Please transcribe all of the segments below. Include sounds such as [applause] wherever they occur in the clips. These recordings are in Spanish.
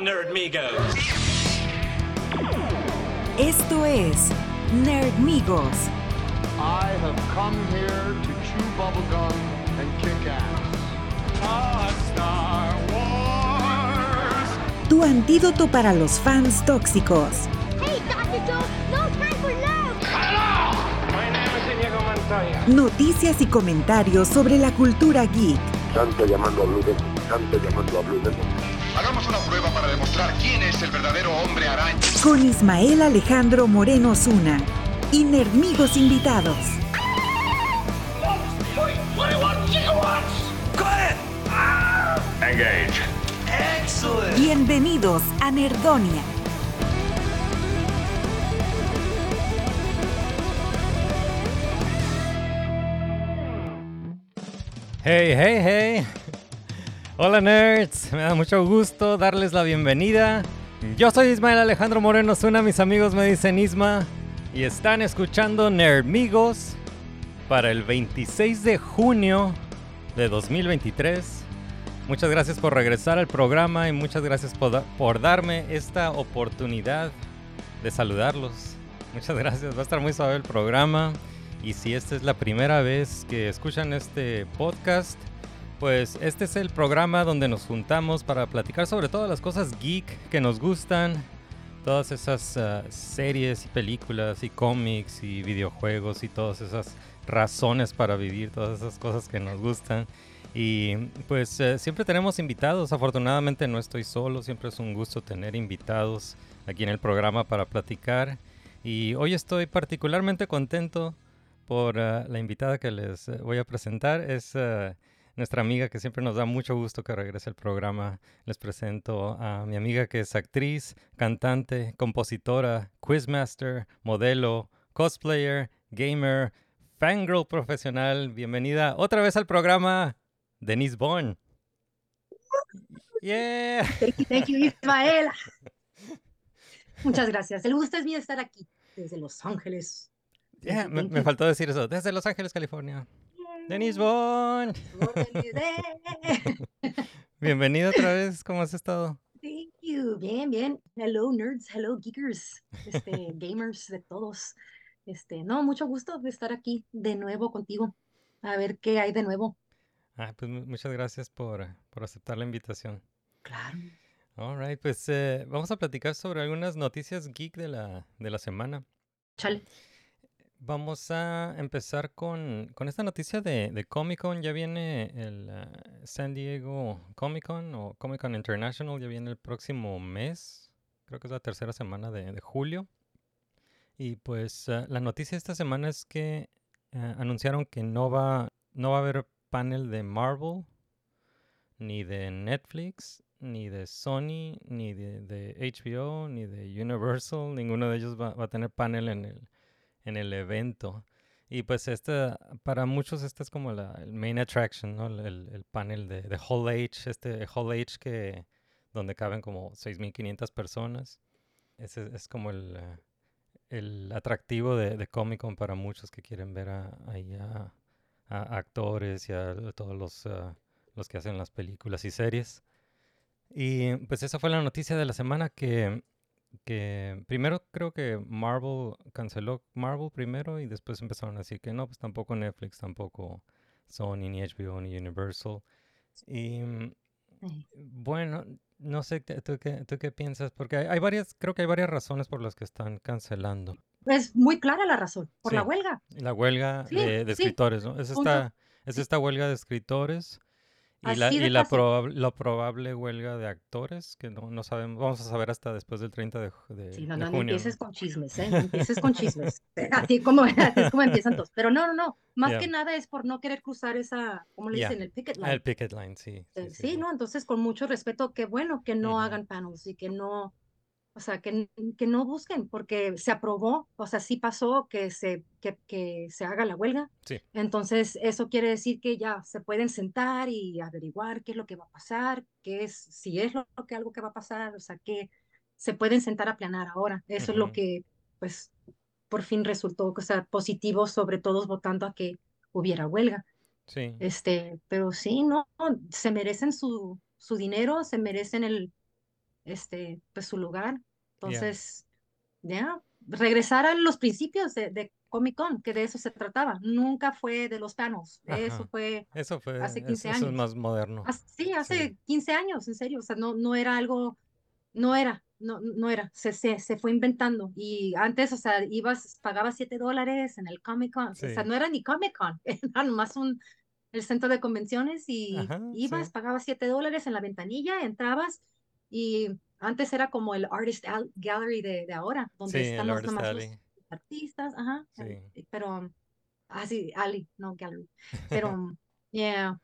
Nerdmigos. Esto es Nerdmigos. I have come here to chew bubblegum and kick ass. Star Wars. Tu antídoto para los fans tóxicos. Hey, Dr. Joe, no time for love. My name is Inigo Montoya. Noticias y comentarios sobre la cultura geek. Santo llamando a Blue Demon, Santo llamando a Blue Demon. Hagamos una prueba para demostrar quién es el verdadero hombre araña. Con Ismael Alejandro Moreno Zuna. Y Nerdmigos invitados. Engage. Bienvenidos a Nerdonia. Hey, hey, hey. Hola nerds, me da mucho gusto darles la bienvenida. Yo soy Ismael Alejandro Moreno Zuna, mis amigos me dicen Isma y están escuchando Nerdmigos para el 26 de junio de 2023. Muchas gracias por regresar al programa y muchas gracias por, por darme esta oportunidad de saludarlos. Muchas gracias, va a estar muy suave el programa. Y si esta es la primera vez que escuchan este podcast, pues este es el programa donde nos juntamos para platicar sobre todas las cosas geek que nos gustan, todas esas ah, series y películas y cómics y videojuegos y todas esas razones para vivir, todas esas cosas que nos gustan. Y pues eh, siempre tenemos invitados, afortunadamente no estoy solo, siempre es un gusto tener invitados aquí en el programa para platicar. Y hoy estoy particularmente contento por ah, la invitada que les eh, voy a presentar. Es ah, nuestra amiga que siempre nos da mucho gusto que regrese al programa. Les presento a mi amiga que es actriz, cantante, compositora, quizmaster, modelo, cosplayer, gamer, fangirl profesional. Bienvenida otra vez al programa, Denise Bond. Yeah. Thank you, thank you, Ismael. [laughs] Muchas gracias. El gusto es mío estar aquí, desde Los Ángeles. Yeah, me, me faltó decir eso. Desde Los Ángeles, California. Denise Bond. you. [laughs] Bienvenida otra vez. ¿Cómo has estado? Thank you. Bien, bien. Hello, nerds. Hello, geekers. Este, [laughs] gamers de todos. Este, no, mucho gusto de estar aquí de nuevo contigo. A ver qué hay de nuevo. Ah, pues mu- muchas gracias por, por aceptar la invitación. Claro. Alright, pues eh, vamos a platicar sobre algunas noticias geek de la, de la semana. Chale. Vamos a empezar con, con esta noticia de, de Comic Con. Ya viene el ah, San Diego Comic Con o Comic Con International, ya viene el próximo mes. Creo que es la tercera semana de, julio. Y pues ah, la noticia esta semana es que ah, anunciaron que no va, no va a haber panel de Marvel, ni de Netflix, ni de Sony, ni de, HBO, ni de Universal. Ninguno de ellos va a tener panel en el, en el evento. Y pues esta, para muchos esta es como la el main attraction, ¿no? El, el- el panel de, de Hall H, este Hall H que donde caben como 6.500 personas. Ese es como el, eh, el atractivo de, de Comic Con para muchos que quieren ver a, ahí a, a actores y a todos los, ah, los que hacen las películas y series. Y pues esa fue la noticia de la semana que que primero creo que Marvel canceló Marvel primero y después empezaron a decir que no, pues tampoco Netflix, tampoco Sony, ni HBO, ni Universal. Y mm, bueno, no sé, ¿tú qué, tú qué piensas? Porque hay, hay varias, creo que hay varias razones por las que están cancelando. Es muy clara la razón, por la huelga. La huelga Sí, de, de sí, escritores, ¿no? Es esta, es esta huelga de escritores y la, y la, probab- la probable huelga de actores, que no, no sabemos, vamos a saber hasta después del 30 de, de- Sí, no, no, no empieces con chismes, ¿eh? No empieces con chismes. [laughs] Así como, así es como empiezan todos. Pero no, no, no. Más Ya. que nada es por no querer cruzar esa, ¿cómo le Ya. dicen? El picket Ah, line. el picket line, sí. Eh, sí, Sí, sí. ¿no? Entonces, con mucho respeto, qué bueno que no Ujú. hagan panels y que no, o sea, que, que no busquen, porque se aprobó, o sea, sí pasó que se, que, que se haga la huelga. Sí. Entonces, eso quiere decir que ya se pueden sentar y averiguar qué es lo que va a pasar, qué es, si es lo, que algo que va a pasar, o sea, que se pueden sentar a planear ahora. Eso es lo que, pues, por fin resultó, o sea, positivo, sobre todos votando a que hubiera huelga. Sí. Este, pero sí, no, se merecen su, su dinero, se merecen el, este, pues su lugar. Entonces, ya, regresar a los principios de, de Comic Con, que de eso se trataba. Nunca fue de los panels. Eso fue Eso fue, hace es- 15 eso es años. más moderno. As- Sí, hace Sí. 15 años, en serio, o sea, no, no era algo, no era, no, no era, se, se, se fue inventando. Y antes, o sea, ibas, pagabas 7 dólares en el Comic Con, o sea, Sí. no era ni Comic Con, [laughs] era nomás un, el centro de convenciones y Ajá, ibas, sí. pagabas 7 dólares en la ventanilla, entrabas y antes era como el Artist Al- Gallery de, de ahora, donde Sí, están los, Artist nomás los artistas, ajá, Sí. eh, pero, ah, sí, alley, no gallery, pero, [laughs] yeah,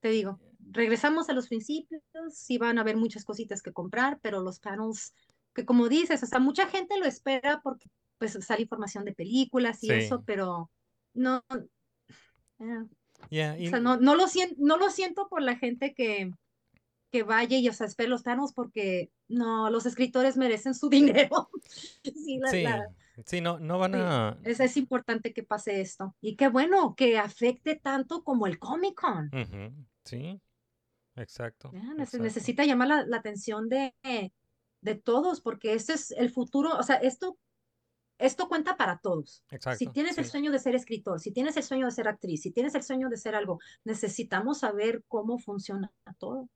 te digo, regresamos a los principios, sí van a haber muchas cositas que comprar, pero los panels, que como dices, o sea, mucha gente lo espera porque pues sale información de películas y Sí. eso, pero no, eh, Yeah, y- o sea, no, no lo siento, no lo siento por la gente que, que vaya y, o sea, espere los panels porque no, los escritores merecen su [laughs] dinero. Sí, la- sí, la- sí, no, no van Sí, a... es, es importante que pase esto. Y qué bueno que afecte tanto como el Comic Con. Ujú, Sí, exacto. Nece- exacto. necesita llamar la, la atención de, de todos, porque este es el futuro, o sea, esto, esto cuenta para todos. Si Exacto, tienes el sí. sueño de ser escritor, si tienes el sueño de ser actriz, si tienes el sueño de ser algo, necesitamos saber cómo funciona todo.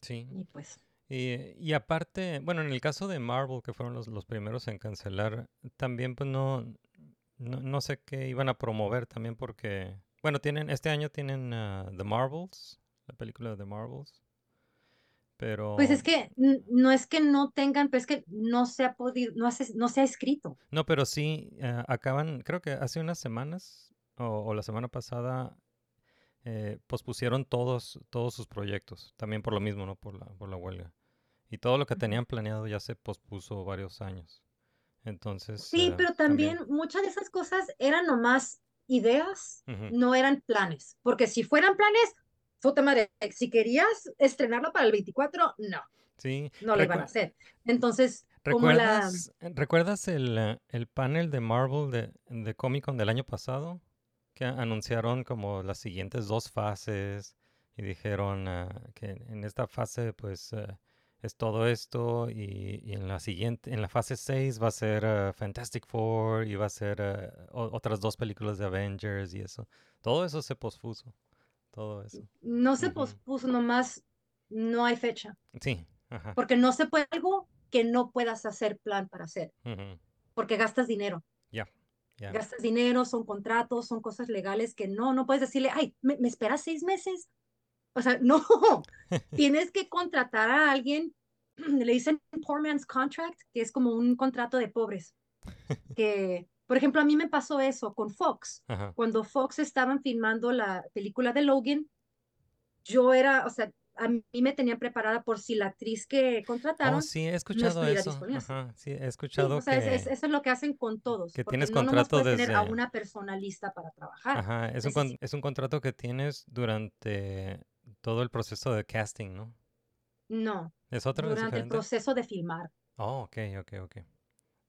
Sí. Y pues, Y, y aparte, bueno, en el caso de Marvel, que fueron los, los primeros en cancelar, también pues no, no, no sé qué iban a promover también porque, bueno, tienen, este año tienen ah, The Marvels, la película de The Marvels, pero... pues es que no es que no tengan, pero es que no se ha podido, no, hace- no se ha escrito. No, pero sí, ah, acaban, creo que hace unas semanas o, o la semana pasada eh, pospusieron todos, todos sus proyectos, también por lo mismo, ¿no? Por la, por la huelga. Y todo lo que tenían planeado ya se pospuso varios años. Entonces, Sí, eh, pero también muchas de esas cosas eran nomás ideas, no eran planes. Porque si fueran planes, puta madre, si querías estrenarlo para el 24, no, Sí. no lo iban a hacer. Entonces, como la... ¿Recuerdas, ¿recuerdas el, eh, el panel de Marvel de, de Comic Con del año pasado? Que anunciaron como las siguientes dos fases y dijeron ah, que en esta fase pues eh, es todo esto y, y en la siguiente, en la fase 6 va a ser eh, Fantastic Four y va a ser otras dos películas de Avengers y eso. Todo eso se pospuso. Todo eso. No se pospuso, nomás no hay fecha. Sí. Ajá. Porque no se puede algo que no puedas hacer plan para hacer, porque gastas dinero. Ya. Ya. Gastas dinero, son contratos, son cosas legales que no, no puedes decirle, ay, ¿me, me esperas seis meses? O sea, no, [laughs] tienes que contratar a alguien, [clears throat] le dicen poor man's contract, que es como un contrato de pobres. [laughs] Que, por ejemplo, a mí me pasó eso con Fox. Ajá. Cuando Fox estaban filmando la película de Logan, yo era, o sea, a mí me tenían preparada por si la actriz que contrataron Oh, sí, he escuchado eso. Ajá, sí, he Sí, escuchado o sea, que... es- eso es lo que hacen con todos. que tienes no nomás contrato puedes tener a desde- una persona lista para trabajar. Ajá, es un, es un contrato que tienes durante todo el proceso de casting, ¿no? No, ¿Es otro? ¿Es durante el proceso de filmar. Oh, ok, ok, ok.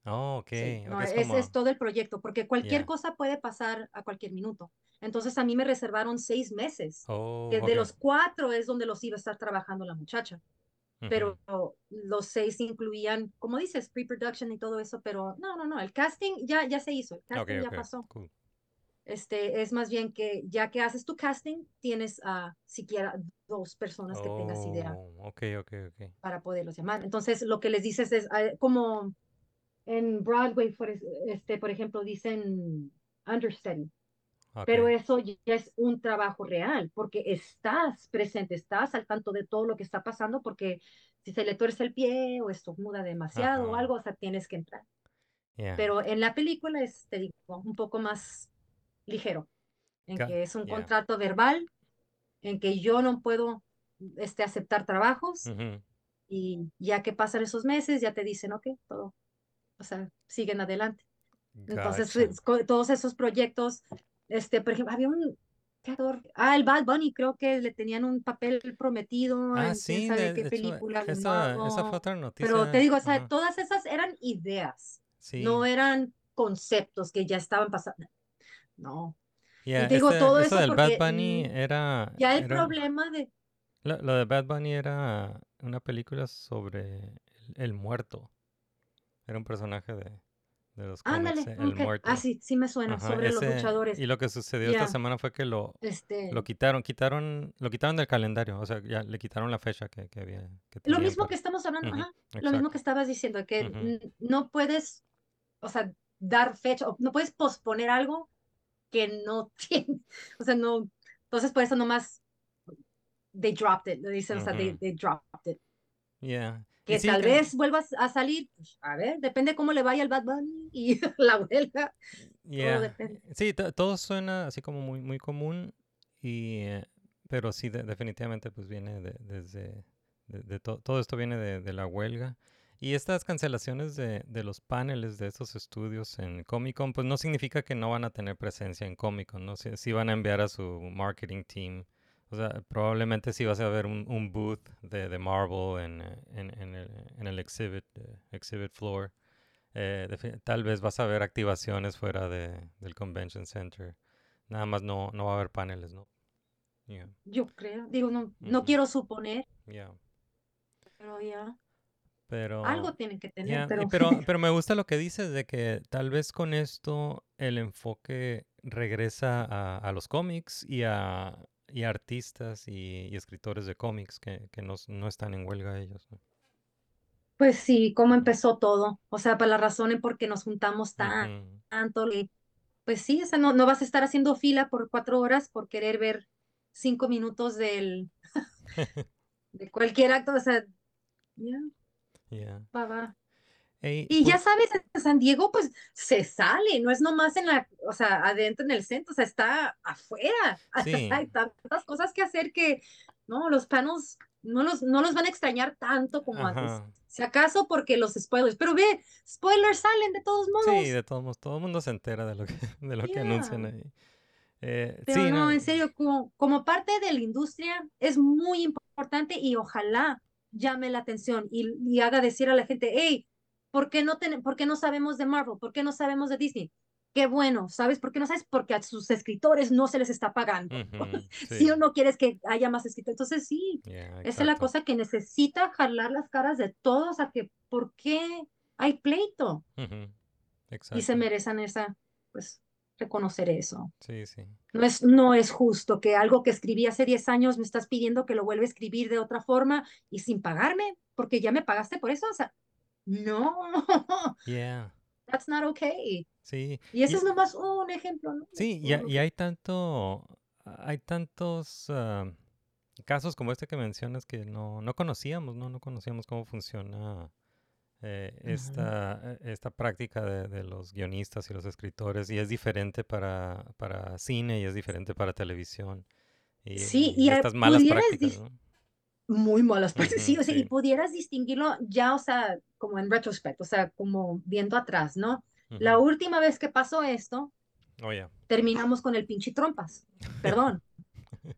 Oh, ok, Sí, ok, no, es es, como... es todo el proyecto, porque cualquier cosa puede pasar a cualquier minuto. Entonces a mí me reservaron seis meses, Oh, que de los cuatro es donde los iba a estar trabajando la muchacha, pero los seis incluían, como dices, pre-production y todo eso, pero no, no, no, el casting ya, ya se hizo, el ya pasó. cool. Este, es más bien que ya que haces tu casting, tienes a siquiera dos personas que tengas idea Oh, ok, ok, ok. para poderlos llamar. Entonces, lo que les dices es ah, como en Broadway, por, es- este, por ejemplo, dicen understudy, pero ok. eso ya es un trabajo real, porque estás presente, estás al tanto de todo lo que está pasando, porque si se le tuerce el pie o estornuda demasiado o Ajá. algo, o sea, tienes que entrar. Yeah. Pero en la película es, te digo, un poco más ligero, en que es un yeah. contrato verbal, en que yo no puedo este, aceptar trabajos Ujú, y ya que pasan esos meses, ya te dicen, ok, todo, o sea, siguen adelante. Entonces, gotcha. todos esos proyectos, este, por ejemplo, había un creador, ah, el Bad Bunny, creo que le tenían un papel prometido Ah, en quién sí, sabe de, qué de hecho, película, de esa, esa fue otra noticia. Pero te digo, o sea, ajá, todas esas eran ideas, Sí, no eran conceptos que ya estaban pasando. No, yeah, te digo este- todo eso eso del Bad Bunny mm, era... ya el era- problema de, Lo, lo de Bad Bunny era una película sobre el, el muerto. Era un personaje de, de los Ándale, el muerto. Ah, sí, sí me suena, Ajá, sobre los luchadores. Y lo que sucedió esta semana fue que lo, Este, lo quitaron, quitaron, lo quitaron del calendario, o sea, ya le quitaron la fecha que, que había. Que lo mismo para- que estamos hablando, ajá, lo mismo que estabas diciendo, que no puedes, o sea, dar fecha, no puedes posponer algo que no [laughs] tiene, o sea, no, entonces por eso nomás they dropped it, dicen, o sea, they dropped it. Yeah. Que sí, tal que- vez vuelvas a salir, pues, a ver, depende cómo le vaya al Bad Bunny y [laughs] la huelga. Yeah. depende. Sí, to- todo suena así como muy, muy común, y, eh, pero sí, de- definitivamente pues viene de, desde, de, de to- todo esto viene de, de la huelga. Y estas cancelaciones de, de los paneles de estos estudios en Comic Con, pues no significa que no van a tener presencia en Comic Con, ¿no? Sí, sí van a enviar a su marketing team. O sea, probablemente sí vas a ver un, un booth de, de Marvel en, en, en el, en el exhibit, eh, exhibit floor. Eh, tal vez vas a ver activaciones fuera de, del convention center. Nada más no, no va a haber paneles, ¿no? Yeah, Yo creo, digo, no, no quiero suponer, yeah. pero ya, Pero, algo tienen que tener, yeah, pero, pero, [laughs] pero me gusta lo que dices de que tal vez con esto el enfoque regresa a, a los cómics y a, y artistas y, y escritores de cómics que, que no, están en huelga ellos. ¿no? pues sí, cómo empezó todo, o sea, por la razón en por qué nos juntamos tan, Ujú. tanto, pues sí, o sea, no, no vas a estar haciendo fila por cuatro horas por querer ver cinco minutos del, [laughs] de cualquier acto, o sea, ya, Yeah. va, va. Ey, Y ya pues- sabes, en San Diego, pues se sale, no es nomás en la, o sea, adentro en el centro, o sea, está afuera. [laughs] Sí. Hay tantas cosas que hacer que, no, los panos no los, no los van a extrañar tanto como antes. Ajá. Si acaso porque los spoilers, pero ve, spoilers salen de todos modos. Sí, de todos modos, todo el mundo se entera de lo que, [laughs] de lo que anuncian Yeah. ahí. Eh, Pero sí, no, en serio, como, como parte de la industria es muy importante y ojalá llame la atención y, y haga decir a la gente, hey, ¿por qué, no ten- ¿por qué no sabemos de Marvel? ¿Por qué no sabemos de Disney? Qué bueno, ¿sabes por qué no sabes? Porque a sus escritores no se les está pagando. Ujú, [laughs] Si sí, o no quieres que haya más escritores. Entonces sí, yeah, esa es la cosa que necesita jalar las caras de todos a que, ¿por qué hay pleito? Ujú, Y se merecen esa, pues, reconocer eso. Sí, sí. No es, no es justo que algo que escribí hace 10 años me estás pidiendo que lo vuelva a escribir de otra forma y sin pagarme, porque ya me pagaste por eso. O sea, no, [laughs] Yeah, that's not okay. sí. Y ese Y- es nomás un ejemplo, ¿no? Sí, y, y hay tanto, hay tantos ah, casos como este que mencionas que no, no conocíamos, ¿no? No conocíamos cómo funciona eh, esta, eh, esta práctica de, de los guionistas y los escritores y es diferente para, para cine y es diferente para televisión. Y, Sí, y, eh, estas malas prácticas, ¿no? Muy malas Ujú, sí, o sea, y sí. pudieras distinguirlo ya, o sea, como en retrospecto, o sea, como viendo atrás, ¿no? La Ujú. última vez que pasó esto, Oh, yeah. terminamos con el pinche trompas, [laughs] perdón. [laughs]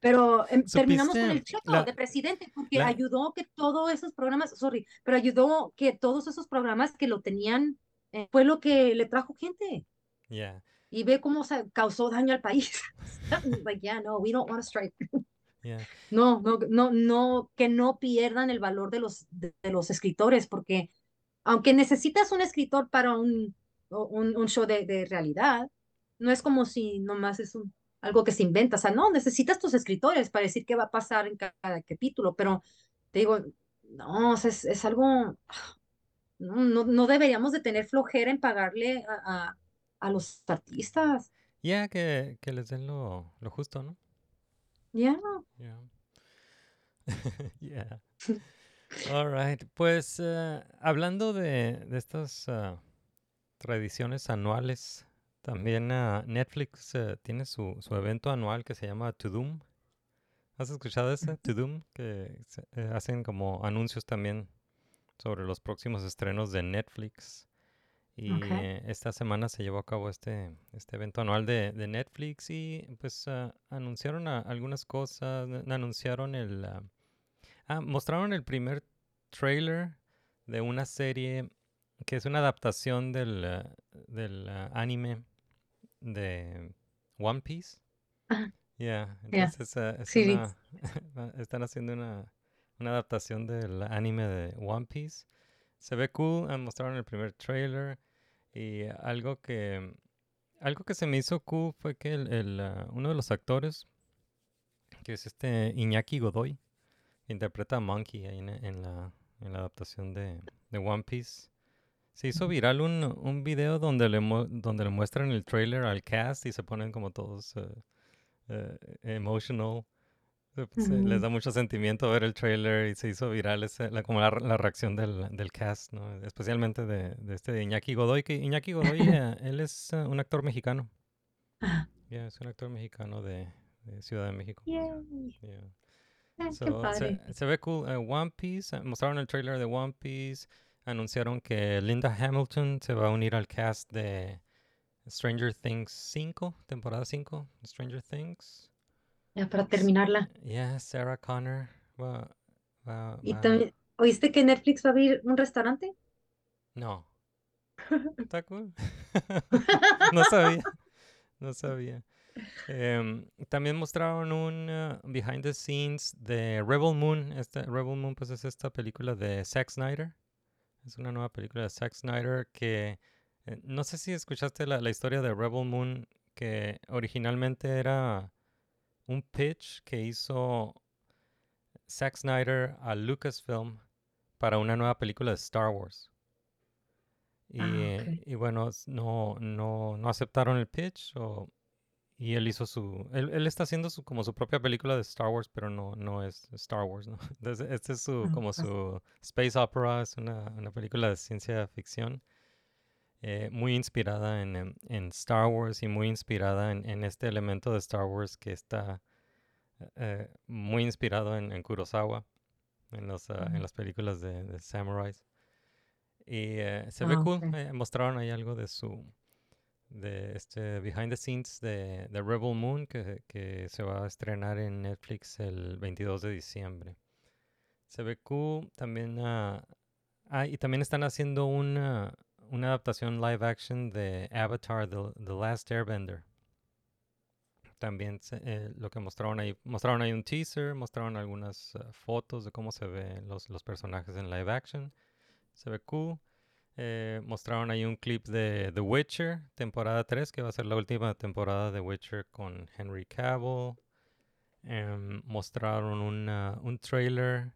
Pero em, terminamos con el ¿Supiste cheto la- de presidente porque la- ayudó que todos esos programas, sorry, pero ayudó que todos esos programas que lo tenían, eh, fue lo que le trajo gente. Yeah, Y ve cómo se causó daño al país. [laughs] like, yeah, no, we don't want to strike. Yeah. No, no, no, no, que no pierdan el valor de los, de, de los escritores, porque aunque necesitas un escritor para un, un, un show de, de realidad, no es como si nomás es un, algo que se inventa, o sea, no, necesitas tus escritores para decir qué va a pasar en ca- cada, capítulo, pero te digo, no, es, es algo, no, no, no deberíamos de tener flojera en pagarle a, a, a los artistas, Yeah, que, que les den lo, lo justo, ¿no? Ya, Yeah. [laughs] yeah. All right. Pues eh, hablando de, de estas ah, tradiciones anuales, también ah, Netflix eh, tiene su, su evento anual que se llama To Doom. ¿Has escuchado ese? To Doom, que eh, hacen como anuncios también sobre los próximos estrenos de Netflix. Y eh, esta semana se llevó a cabo este, este evento anual de, de Netflix y pues ah, anunciaron a- algunas cosas, anunciaron el... ah, ah, mostraron el primer trailer de una serie que es una adaptación del, ah, del anime de One Piece. Yeah, entonces ah, es una- [laughs] están haciendo una una adaptación del anime de One Piece. Se ve cool, mostraron el primer trailer y algo que algo que se me hizo cool fue que el, el, ah, uno de los actores, que es este Iñaki Godoy, que interpreta a Monkey ahí en, en la, en la adaptación de, de One Piece. Se hizo viral un, un video donde le, donde le muestran el trailer al cast y se ponen como todos eh, emotional. Se- les da mucho sentimiento ver el trailer y se hizo viral ese- la, como la, la reacción del, del cast, ¿no? especialmente de, de este Iñaki Godoy, que Iñaki Godoy, [laughs] eh, él es eh, un actor mexicano. Ah, es un actor mexicano de, de Ciudad de México. Yeah. Ah, So, se, ve cool. Eh, One Piece, mostraron el trailer de One Piece. Anunciaron que Linda Hamilton se va a unir al cast de Stranger Things 5, temporada 5, Stranger Things. Ya para terminarla. Yeah, Sarah Connor va, va- Y también, ¿oíste que Netflix va a abrir un restaurante? No. [laughs] Está cool. [laughs] no sabía. No sabía. Em, también mostraron un uh, behind the scenes de Rebel Moon. Este, Rebel Moon pues es esta película de Zack Snyder. Es una nueva película de Zack Snyder que eh, no sé si escuchaste la, la historia de Rebel Moon que originalmente era un pitch que hizo Zack Snyder a Lucasfilm para una nueva película de Star Wars. Y, Ah, eh, y bueno, no, no, no aceptaron el pitch o- y él hizo su... Él, él está haciendo su, como su propia película de Star Wars, pero no, no es Star Wars, ¿no? [laughs] Entonces, este es su, Ah, como ah. su space opera, es una, una película de ciencia ficción eh, muy inspirada en, en Star Wars y muy inspirada en, en este elemento de Star Wars que está eh, muy inspirado en, en Kurosawa, en, los, ah, en las películas de, de samuráis. Y eh, se ve Ah, cool, ok. eh, mostraron ahí algo de su, de este behind the scenes de, de Rebel Moon que, que se va a estrenar en Netflix el 22 de diciembre. Se ve cool, también, ah, ah, y también están haciendo una, una adaptación live action de Avatar, The, The Last Airbender. También eh, lo que mostraron ahí, mostraron ahí un teaser, mostraron algunas ah, fotos de cómo se ven los, los personajes en live action. Se ve cool. Eh, mostraron ahí un clip de The Witcher, temporada 3, que va a ser la última temporada de Witcher con Henry Cavill. Em, mostraron una- un trailer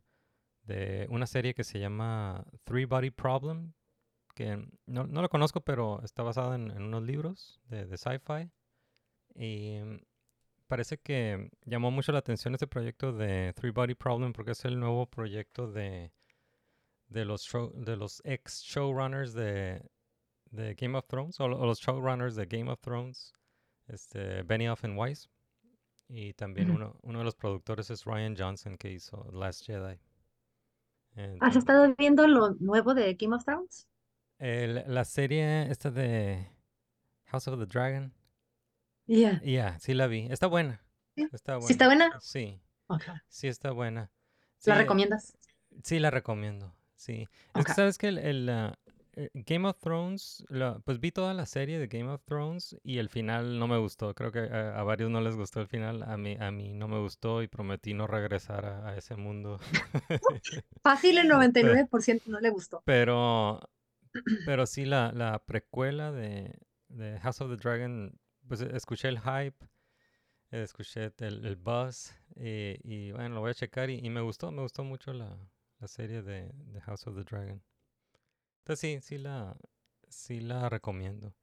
de una serie que se llama Three Body Problem, que no, no lo conozco, pero está basada en, en unos libros de, de sci-fi. Y parece que llamó mucho la atención este proyecto de Three Body Problem porque es el nuevo proyecto de, de los, show- de los ex showrunners de, de Game of Thrones, o, lo- o los showrunners de Game of Thrones, este, Benioff and Weiss. Y también uno, uno de los productores es Ryan Johnson, que hizo Last Jedi. ¿Has estado viendo lo nuevo de Game of Thrones? El- la serie esta de House of the Dragon. Yeah. Ya, sí la vi. Está buena. Sí. Está ¿Sí está buena? Sí, sí está buena. ¿La Sí, recomiendas? Sí, la recomiendo. Sí. Es que sabes que el, el, ah, eh, Game of Thrones, la- pues vi toda la serie de Game of Thrones y el final no me gustó. Creo que a, a varios no les gustó el final. A mí, a mí no me gustó y prometí no regresar a, a ese mundo. [laughs] Fácil, el [laughs] 99% no le gustó. Pero, pero sí, la, la precuela de, de House of the Dragon, pues e- escuché el hype, eh, escuché el, el buzz y, y, bueno, lo voy a checar y, y me gustó, me gustó mucho la, la serie de, de House of the Dragon. Entonces sí, sí la, sí la recomiendo.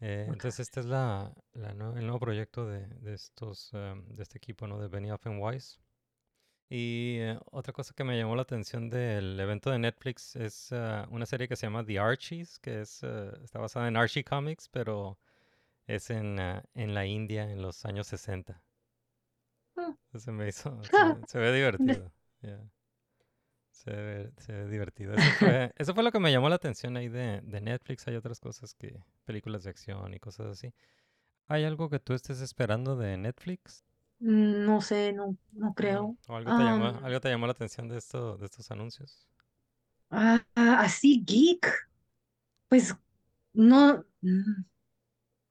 Eh. Entonces este es la, el nuevo proyecto de, de estos, em, de este equipo, ¿no? De Benioff and Weiss. Y eh, otra cosa que me llamó la atención del evento de Netflix es ah, una serie que se llama The Archies, que es, eh, está basada en Archie Comics, pero es en, ah, en la India en los años 60. Ah. Entonces me hizo, se, ve- [laughs] se ve divertido. yeah. Se ve, se ve divertido. Eso fue, [laughs] eso fue lo que me llamó la atención ahí de, de Netflix. Hay otras cosas que, películas de acción y cosas así. ¿Hay algo que tú estés esperando de Netflix? Mm, No sé, no, no Mm, creo. ¿O algo te llamó, Am, algo te llamó la atención de esto, de estos anuncios? ah, ah, así geek, pues no. mm.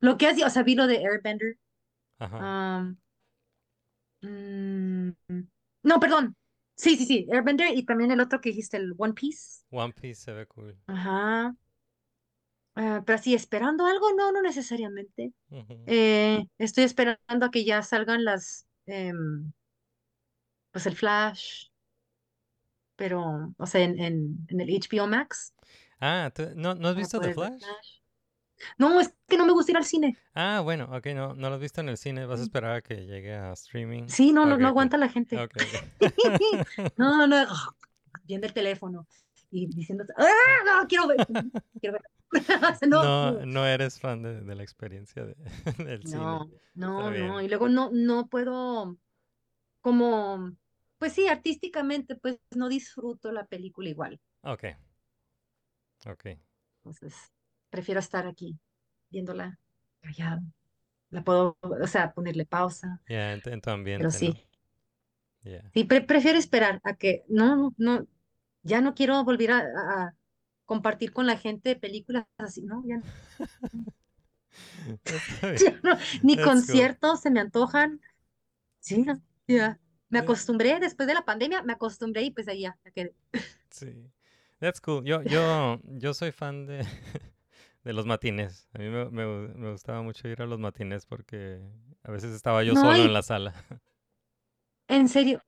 Lo que hacía, o sea, vi lo de Airbender. Ajá. mm, no, perdón. Sí, sí, sí, Airbender y también el otro que dijiste, el One Piece. One Piece se ve cool. Ajá. Ah, pero sí, esperando algo, no, no necesariamente. Eh, estoy esperando a que ya salgan las, em, pues el Flash, pero, o sea, en, en, en el HBO Max. Ah, ¿tú- ¿no, ¿no has para visto The Flash? No, es que no me gusta ir al cine. Ah, bueno, ok, no, no lo has visto en el cine, vas a Mm. esperar a que llegue a streaming. Sí, no, no, no aguanta la gente. Ok, ok. [laughs] No, no, [laughs] viendo el teléfono y diciendo, ¡ah, no, quiero ver, [laughs] quiero ver. [laughs] No, No, no eres fan de, de la experiencia de- [laughs] del cine. no, no, no, y luego no, no puedo, como, pues sí, artísticamente, pues no disfruto la película igual. Ok. Ok. Entonces, prefiero estar aquí viéndola callado. La puedo, o sea, ponerle pausa, Ya, tu- en tu ambiente, pero ¿no? sí, Ya. sí, pre- prefiero esperar a que, no, no, no, ya no quiero volver a, compartir con la gente películas así, no, ya, [laughs] [laughs] no, ni That's cool. conciertos se me antojan. Sí, ya. Me acostumbré después de la pandemia, me acostumbré y pues ahí ya, quedé. Sí. That's cool. Yo, yo, yo soy fan de, [laughs] de los matines. A mí me, me gu- me gustaba mucho ir a los matines porque a veces estaba yo No, solo y- en la sala. En serio,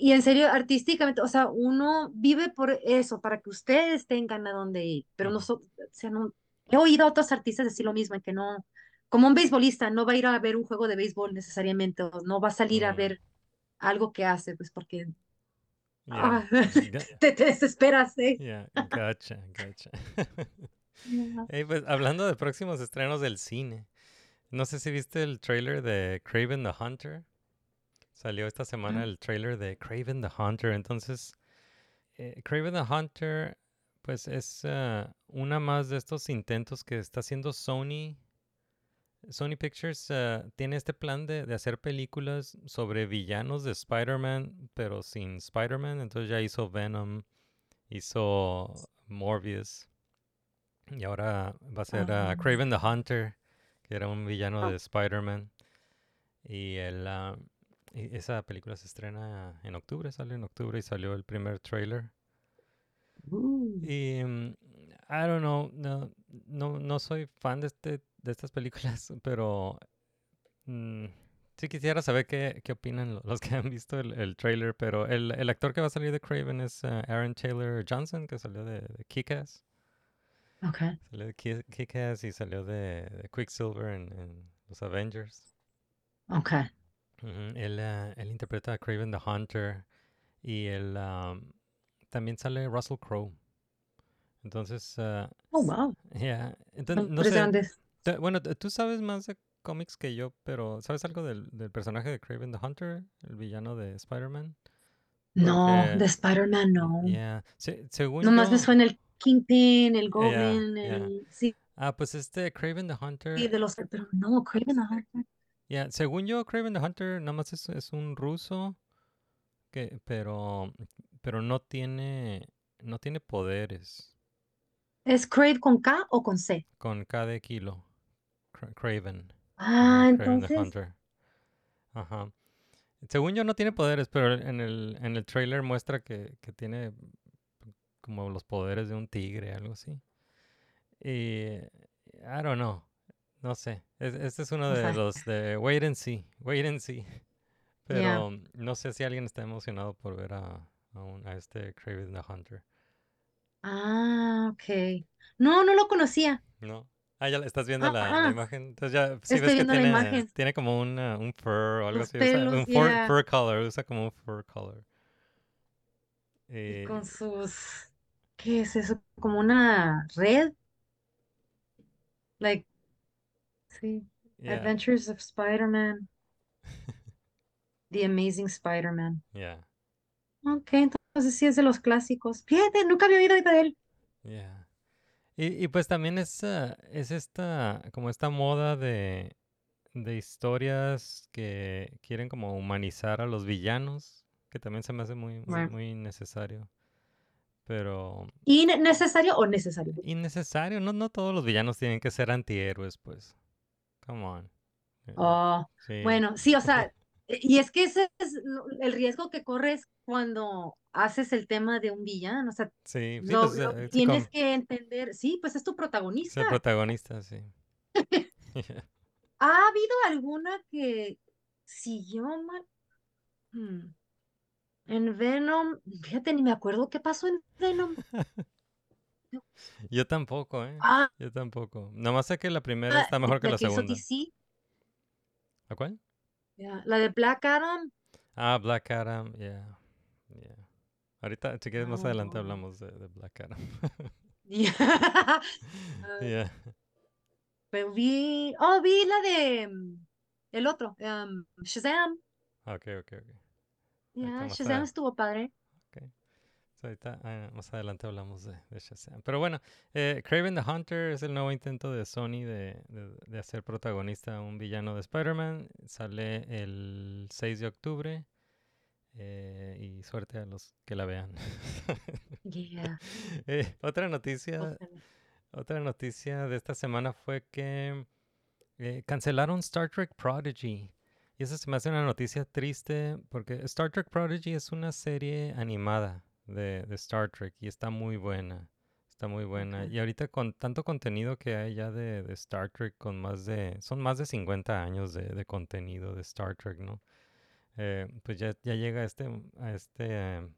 y en serio, artísticamente, o sea, uno vive por eso, para que ustedes tengan a dónde ir, pero nosotros, o sea, no, he oído a otros artistas decir lo mismo, en que no, como un beisbolista, no va a ir a ver un juego de béisbol necesariamente, o no va a salir a Mm. ver algo que hace, pues porque ah, [laughs] te, te desesperas, ¿eh? Ya, Gotcha, gotcha. [laughs] Ey, pues hablando de próximos estrenos del cine, no sé si viste el trailer de Craven the Hunter. Salió esta semana Ah. el trailer de Craven the Hunter. Entonces, eh, Craven the Hunter, pues es ah, una más de estos intentos que está haciendo Sony. Sony Pictures ah, tiene este plan de, de hacer películas sobre villanos de Spider-Man, pero sin Spider-Man. Entonces ya hizo Venom, hizo Morbius. Y ahora va a ser ah, Ah. Craven the Hunter, que era un villano Ah. de Spider-Man. Y el, ah, y esa película se estrena en octubre, sale en octubre y salió el primer trailer. Uh, Y mm, I don't know, no, no, no soy fan de, este, de estas películas, [laughs] pero mm, sí quisiera saber qué, qué opinan lo- los que han visto el, el trailer. Pero el, el actor que va a salir de Craven es ah, Aaron Taylor Johnson, que salió de, de Kick-Ass. okay. Salió de Ki- Kick-Ass y salió de, de Quicksilver en, en los Avengers. Okay. Ujú, Él, ah, él interpreta a Craven the Hunter y él am, también sale Russell Crowe. Entonces, ah, Oh, wow. [laughs] yeah, entonces, no sé, bueno, tú sabes más de cómics que yo, pero ¿sabes algo del, del personaje de Craven the Hunter, el villano de Spider-Man? No, de Spider-Man no. Yeah, se- según Nomás me suena el Kingpin, el Goblin, yeah. el... Sí, Ah, pues este Craven the Hunter, de los... Pero no, Craven the Hunter. Yeah, según yo, Craven the Hunter nada más es, es un ruso que, pero, pero no tiene, no tiene poderes. ¿Es Crave con K o con C? con K de kilo. Cra- Craven. Ah, Craven the entonces... Hunter. Ajá. Según yo no tiene poderes, pero en el, en el trailer muestra que, que tiene como los poderes de un tigre, algo así. Y I don't know. No sé. Es- este es uno O de sea- los de wait and see. Wait and see. [laughs] Pero Yeah. no sé si alguien está emocionado por ver a, a, un- a este Craven the Hunter. Ah, ok. No, no lo conocía. ¿No? Ah, ya estás viendo Ah, la, la imagen. Entonces ya sí Estoy ves que tiene, tiene como un, ah, un fur o algo Los así. usa un yeah. fur color, usa como un fur color. Y Eh, con sus... ¿Qué es eso? Como una red. Like, sí. yeah, Adventures of Spider-Man. [laughs] The Amazing Spider-Man. yeah, Ok, entonces sí es de los clásicos. Fíjate, nunca había oído de él. yeah. Y, y pues también es, ah, es esta, como esta moda de, de historias que quieren como humanizar a los villanos, que también se me hace muy, muy necesario. Pero ¿Innecesario o necesario? innecesario, no, no todos los villanos tienen que ser antihéroes, pues. Come on. Eh, Oh, sí. bueno, sí, o sea, Y es que ese es el riesgo que corres cuando haces el tema de un villano. O sea, Sí, sí, lo- pues, lo eh, tienes como- que entender. Sí, pues es tu es protagonista. el protagonista, sí. [laughs] ¿Ha habido alguna que siguió mal? Hmm. En Venom, fíjate, ni me acuerdo qué pasó en Venom. [laughs] Yo tampoco, ¿eh? Ah, Yo tampoco. Nomás sé que la primera está mejor que la la que hizo segunda. DC, ¿A cuál? La de Black Adam. Ah, Black Adam, yeah. yeah. Ahorita, si quieres, más adelante Oh. hablamos de, de Black Adam. [laughs] Ah, yeah. [laughs] Pero vi, oh, vi la de mm, el otro, um, Shazam. Ok, ok, ok. Más Shazam estuvo padre. So, ahorita, ah, más adelante hablamos de, de Shazam. Pero bueno, eh, Craven the Hunter es el nuevo intento de Sony de, de- de hacer protagonista a un villano de Spider-Man. Sale el 6 de octubre. eh, y suerte a los que la vean. Yeah. [laughs] Eh, otra noticia, otra noticia de esta semana fue que cancelaron Star Trek Prodigy. Y eso se me hace una noticia triste porque Star Trek Prodigy es una serie animada de, de Star Trek y está muy buena. Está muy buena. Y ahorita con tanto contenido que hay ya de, de Star Trek, con más de, son más de 50 años de, de contenido de Star Trek, ¿no? Eh, pues ya, ya llega a este, a este, eh,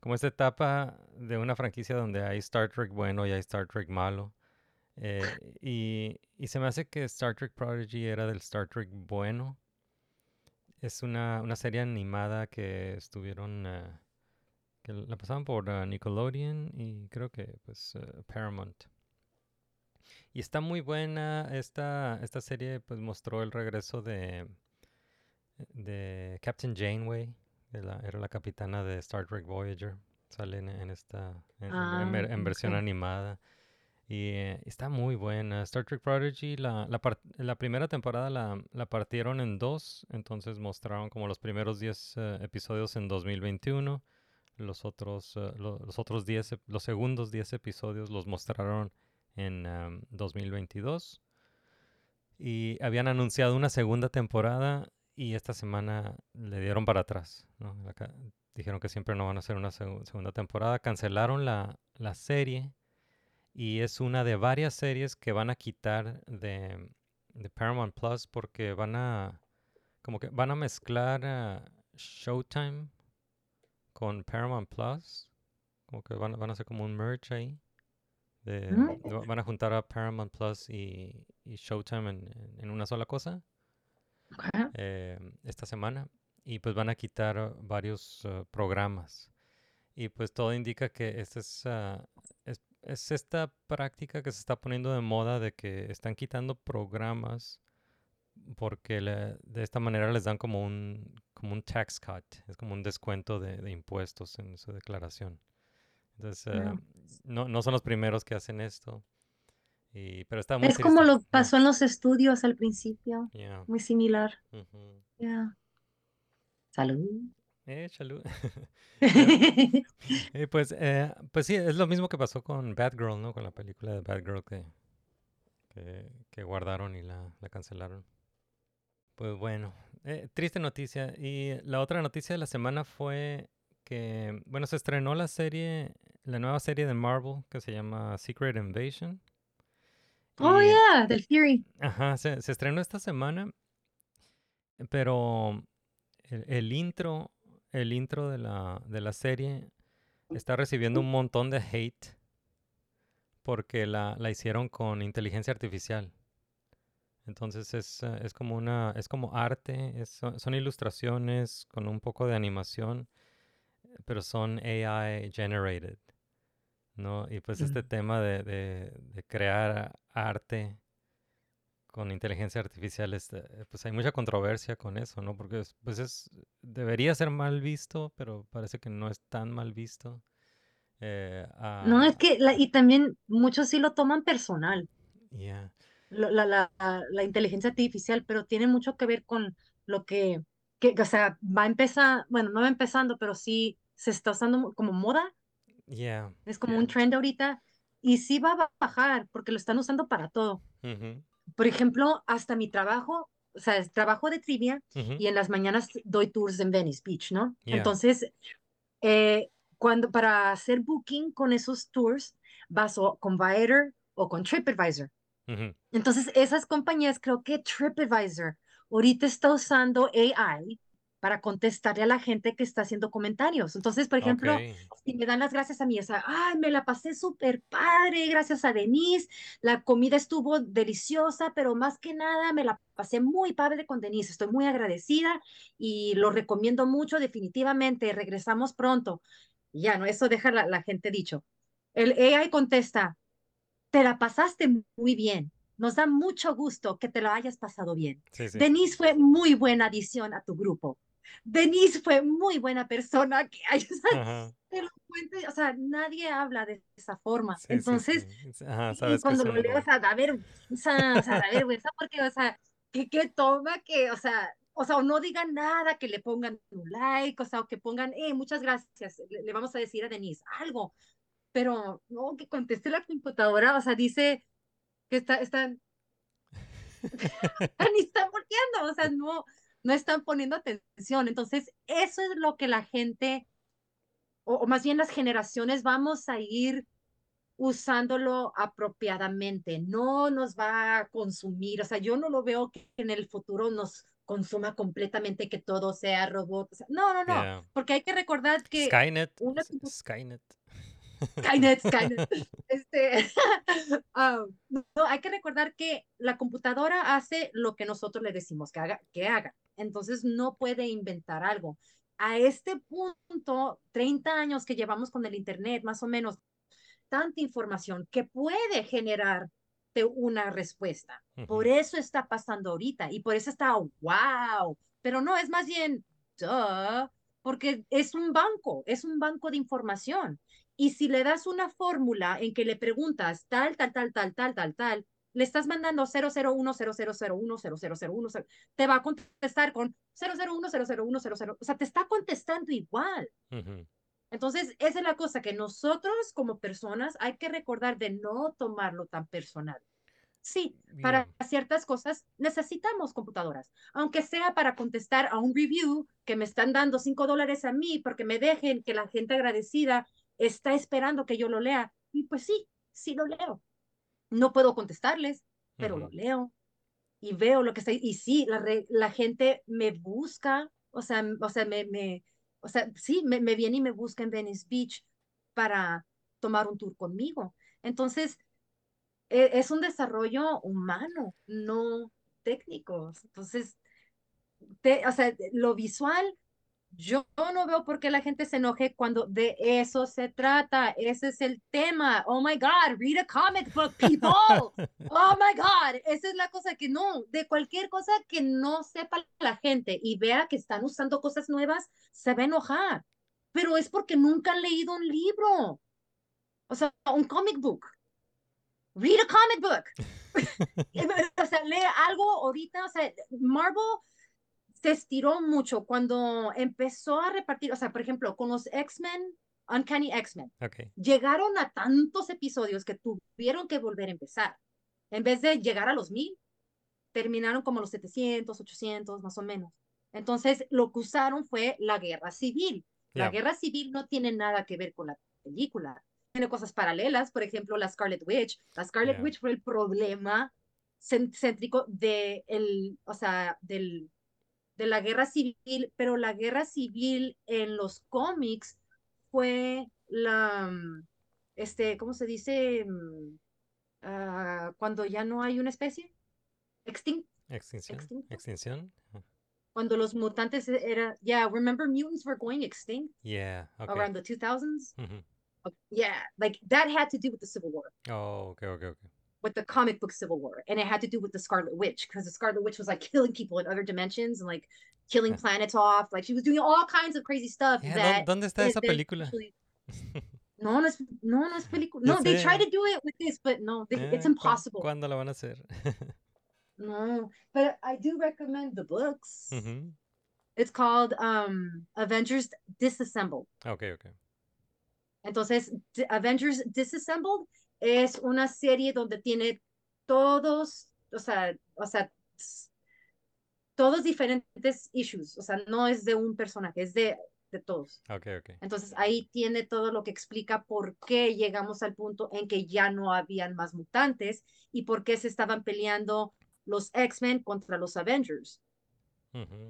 como esta etapa de una franquicia donde hay Star Trek bueno y hay Star Trek malo. Eh, y, y se me hace que Star Trek Prodigy era del Star Trek bueno. Es una, una serie animada que estuvieron, eh, que la pasaban por eh, Nickelodeon y creo que pues eh, Paramount. Y está muy buena. Esta, esta serie pues mostró el regreso de, de Captain Janeway. de la- era la capitana de Star Trek Voyager. Sale en, en esta en, Ah, en versión animada. Y eh, está muy buena. Star Trek Prodigy, la, la primera temporada la, la partieron en dos. Entonces mostraron como los primeros 10 eh, episodios en 2021. Los otros, lo- los otros 10, ep- los segundos 10 episodios los mostraron en am, 2022. Y habían anunciado una segunda temporada y esta semana le dieron para atrás. dijeron que siempre no van a hacer una segu- segunda temporada. Cancelaron la, la serie y es una de varias series que van a quitar de, de Paramount Plus porque van a como que van a mezclar a Showtime con Paramount Plus. Como que van, a- van a hacer como un merge ahí. de- Mm. de- van a juntar a Paramount Plus y, y Showtime en, una sola cosa eh, esta semana y pues van a quitar varios uh, programas y pues todo indica que esta es, es, es esta práctica que se está poniendo de moda de que están quitando programas porque le- de esta manera les dan como un como un tax cut es como un descuento de, de impuestos en su declaración entonces Ya. ah, no, no son los primeros que hacen esto y, pero está muy Es como lo pasó en los estudios al principio, muy similar. Ya. Salud. Eh, salud. [laughs] [laughs] Eh, pues, eh, pues sí, es lo mismo que pasó con Batgirl, ¿no? Con la película de Batgirl que, que, que guardaron y la, la cancelaron. Pues bueno, eh, triste noticia. Y la otra noticia de la semana fue que, bueno, se estrenó la serie, la nueva serie de Marvel que se llama Secret Invasion. Oh, Y, yeah, del Fury. Ajá, se, se estrenó esta semana, pero el, el intro, el intro de la, de la serie está recibiendo un montón de hate porque la, la hicieron con inteligencia artificial. Entonces es, eh, es como una, es como arte, es- son, ilustraciones con un poco de animación, pero son AI generated, ¿no? Y pues este tema de, de- de crear arte con inteligencia artificial, este, pues hay mucha controversia con eso, ¿no? Porque es- pues es, debería ser mal visto, pero parece que no es tan mal visto. Eh, No, es que, la, y también muchos sí lo toman personal, yeah, la, la, la, inteligencia artificial, pero tiene mucho que ver con lo que, que, o sea, va a empezar, bueno, no va empezando, pero sí se está usando mo- como moda, yeah, es como un trend ahorita, y sí va a bajar porque lo están usando para todo. ujú, Por ejemplo, hasta mi trabajo, o sea, es trabajo de trivia Ujú. y en las mañanas doy tours en Venice Beach, ¿no? Yeah. Entonces, eh, cuando para hacer booking con esos tours, vas o con Viator o con TripAdvisor. Entonces, esas compañías, creo que TripAdvisor ahorita está usando AI para contestarle a la gente que está haciendo comentarios. Entonces, por ejemplo, Ok. si me dan las gracias a mí, o sea, ay, me la pasé súper padre, gracias a Denise, la comida estuvo deliciosa, pero más que nada me la pasé muy padre con Denise, estoy muy agradecida y lo recomiendo mucho, definitivamente, regresamos pronto. Ya, ¿no? Eso deja la, la gente dicho. El AI contesta, te la pasaste muy bien, nos da mucho gusto que te lo hayas pasado bien. Sí, sí. Denise fue muy buena adición a tu grupo. Denise fue muy buena persona que ay, o sea, Ajá. te lo cuento, o sea, nadie habla de esa forma. Sí, Entonces. Ajá, sabes cuando lo leo, o sea, da vergüenza, o sea, da vergüenza porque, o sea, que, que toma que, o sea, o sea, o no digan nada, que le pongan un like, o sea, o que pongan, eh, muchas gracias, le, le vamos a decir a Denise algo, pero no, que conteste la computadora, o sea, dice que está, están, [laughs] [laughs] ni están volteando, o sea, no, no están poniendo atención. Entonces, eso es lo que la gente, o, o más bien las generaciones, vamos a ir usándolo apropiadamente. No nos va a consumir, o sea, yo no lo veo que en el futuro nos consuma completamente, que todo sea robot. o sea, no, no, no, Yeah. porque hay que recordar que Skynet. una Skynet. Skynet, Skynet. [laughs] Este, [laughs] ah, no, hay que recordar que la computadora hace lo que nosotros le decimos que haga, que haga. Entonces no puede inventar algo. A este punto, 30 años que llevamos con el Internet, más o menos, tanta información que puede generarte una respuesta. Por Ujú. eso está pasando ahorita y por eso está wow. Pero no, es más bien, duh, porque es un banco, es un banco de información. Y si le das una fórmula en que le preguntas tal, tal, tal, tal, tal, tal, tal, le estás mandando 001, 0001, 0001, te va a contestar con 001, 001, 00, o sea, te está contestando igual. Ujú. Entonces, esa es la cosa que nosotros como personas hay que recordar de no tomarlo tan personal. Sí, para Yeah. ciertas cosas necesitamos computadoras, aunque sea para contestar a un review que me están dando cinco dólares a mí porque me dejen que la gente agradecida está esperando que yo lo lea. Y pues sí, sí lo leo. No puedo contestarles, pero lo leo y veo lo que está. Y sí, la, re- la gente me busca, o sea, o sea, me, me, o sea, sí, me, me viene y me busca en Venice Beach para tomar un tour conmigo. Entonces, e- es un desarrollo humano, no técnico. Entonces, te- o sea, lo visual, yo no veo por qué la gente se enoje cuando de eso se trata. Ese es el tema. Oh my God, read a comic book, people. [laughs] Oh my God, esa es la cosa que no, de cualquier cosa que no sepa la gente y vea que están usando cosas nuevas, se va a enojar. Pero es porque nunca han leído un libro. O sea, un comic book. Read a comic book. [laughs] [laughs] o sea, lee algo ahorita. O sea, Marvel se estiró mucho cuando empezó a repartir, o sea, por ejemplo, con los X-Men, Uncanny X-Men, Ok. llegaron a tantos episodios que tuvieron que volver a empezar. En vez de llegar a los mil, terminaron como los 700, 800, más o menos. Entonces, lo que usaron fue la guerra civil. La Yeah. guerra civil no tiene nada que ver con la película. Tiene cosas paralelas, por ejemplo, la Scarlet Witch. La Scarlet Yeah. Witch fue el problema céntrico de el, o sea, del, de la guerra civil, pero la guerra civil en los cómics fue la, mm, este, ¿cómo se dice? Mm, ah, cuando ya no hay una especie extinta, Extinción. Extinto. Extinción. cuando los mutantes era, yeah, remember mutants were going extinct Yeah. Around the 2000s? Ujú. Yeah, like that had to do with the Civil War. Oh, ok, ok, ok. With the comic book Civil War, and it had to do with the Scarlet Witch because the Scarlet Witch was like killing people in other dimensions and like killing Yeah. planets off. Like she was doing all kinds of crazy stuff. Yeah, that ¿dó- ¿Dónde está esa película? actually- [laughs] no, no es, no, no es película. No, they try to do it with this, but no, they- Eh, it's ¿cu- impossible. ¿Cuándo la van a hacer? [laughs] No, but I do recommend the books. Ujú. It's called um Avengers Disassembled. Ok, ok. Entonces, D- Avengers Disassembled es una serie donde tiene todos, o sea, o sea, todos diferentes issues, o sea, no es de un personaje, es de, de todos. Ok, ok. Entonces ahí tiene todo lo que explica por qué llegamos al punto en que ya no habían más mutantes y por qué se estaban peleando los X-Men contra los Avengers.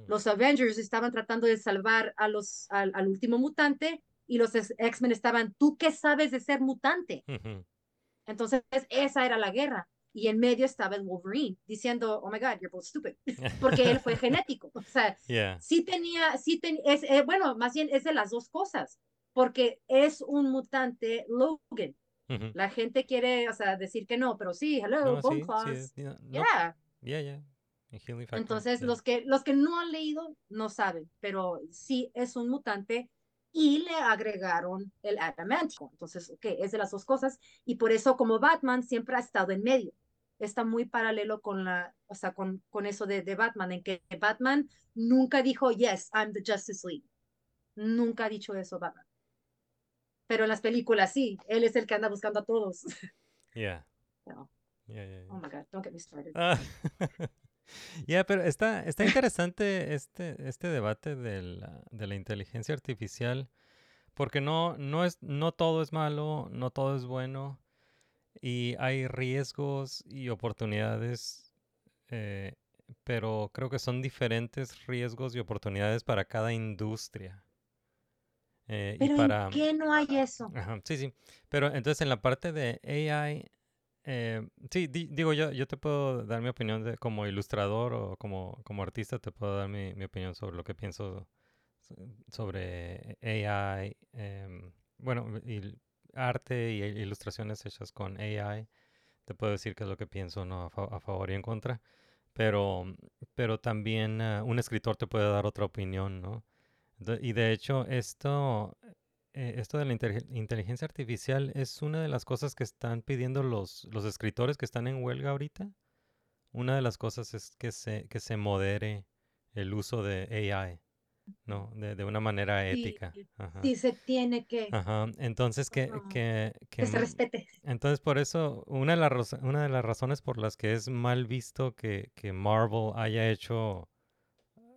Los Avengers estaban tratando de salvar a los, al, al último mutante y los X-Men estaban, ¿tú qué sabes de ser mutante? Entonces esa era la guerra. Y en medio estaba el Wolverine diciendo, oh my God, you're both stupid, [laughs] porque él fue genético. O sea, Yeah. sí tenía, sí ten- es, eh, bueno, más bien es de las dos cosas, porque es un mutante Logan. La gente quiere, o sea, decir que no, pero sí, hello, No, bone sí, sí, claws. es- yeah, no, Yeah. yeah, yeah. Factor, Entonces, los que, los que no han leído no saben, pero sí es un mutante y le agregaron el adamantium. Entonces, ok, es de las dos cosas y por eso como Batman siempre ha estado en medio. Está muy paralelo con la, o sea, con, con eso de, de Batman, en que Batman nunca dijo, yes, I'm the Justice League. Nunca ha dicho eso Batman. Pero en las películas sí, él es el que anda buscando a todos. Yeah. [laughs] No. Yeah, yeah, Oh my God, don't get me started. Ah, [laughs] Ya, pero está, está interesante este, este debate de la, de la inteligencia artificial, porque no, no es, no todo es malo, no todo es bueno, y hay riesgos y oportunidades, eh, pero creo que son diferentes riesgos y oportunidades para cada industria. Eh, y Pero para... ¿en qué no hay eso? Ajá, sí, sí. Pero entonces en la parte de AI, eh, sí, di- digo yo, yo te puedo dar mi opinión de, como ilustrador o como, como artista, te puedo dar mi, mi opinión sobre lo que pienso so- sobre AI, em, bueno, arte y ilustraciones hechas con AI. Te puedo decir qué es lo que pienso, ¿no? A, fa- a favor y en contra. Pero, pero también ah, un escritor te puede dar otra opinión, ¿no? Y de hecho, esto, eh, esto de la inteligen- inteligencia artificial es una de las cosas que están pidiendo los, los escritores que están en huelga ahorita. Una de las cosas es que se, que se modere el uso de AI, ¿no? De, de una manera Sí, ética. Ajá. Sí, se tiene que, Ajá. Entonces, que, que, que que se respete. entonces, por eso, una de, las una de las razones por las que es mal visto que, que Marvel haya hecho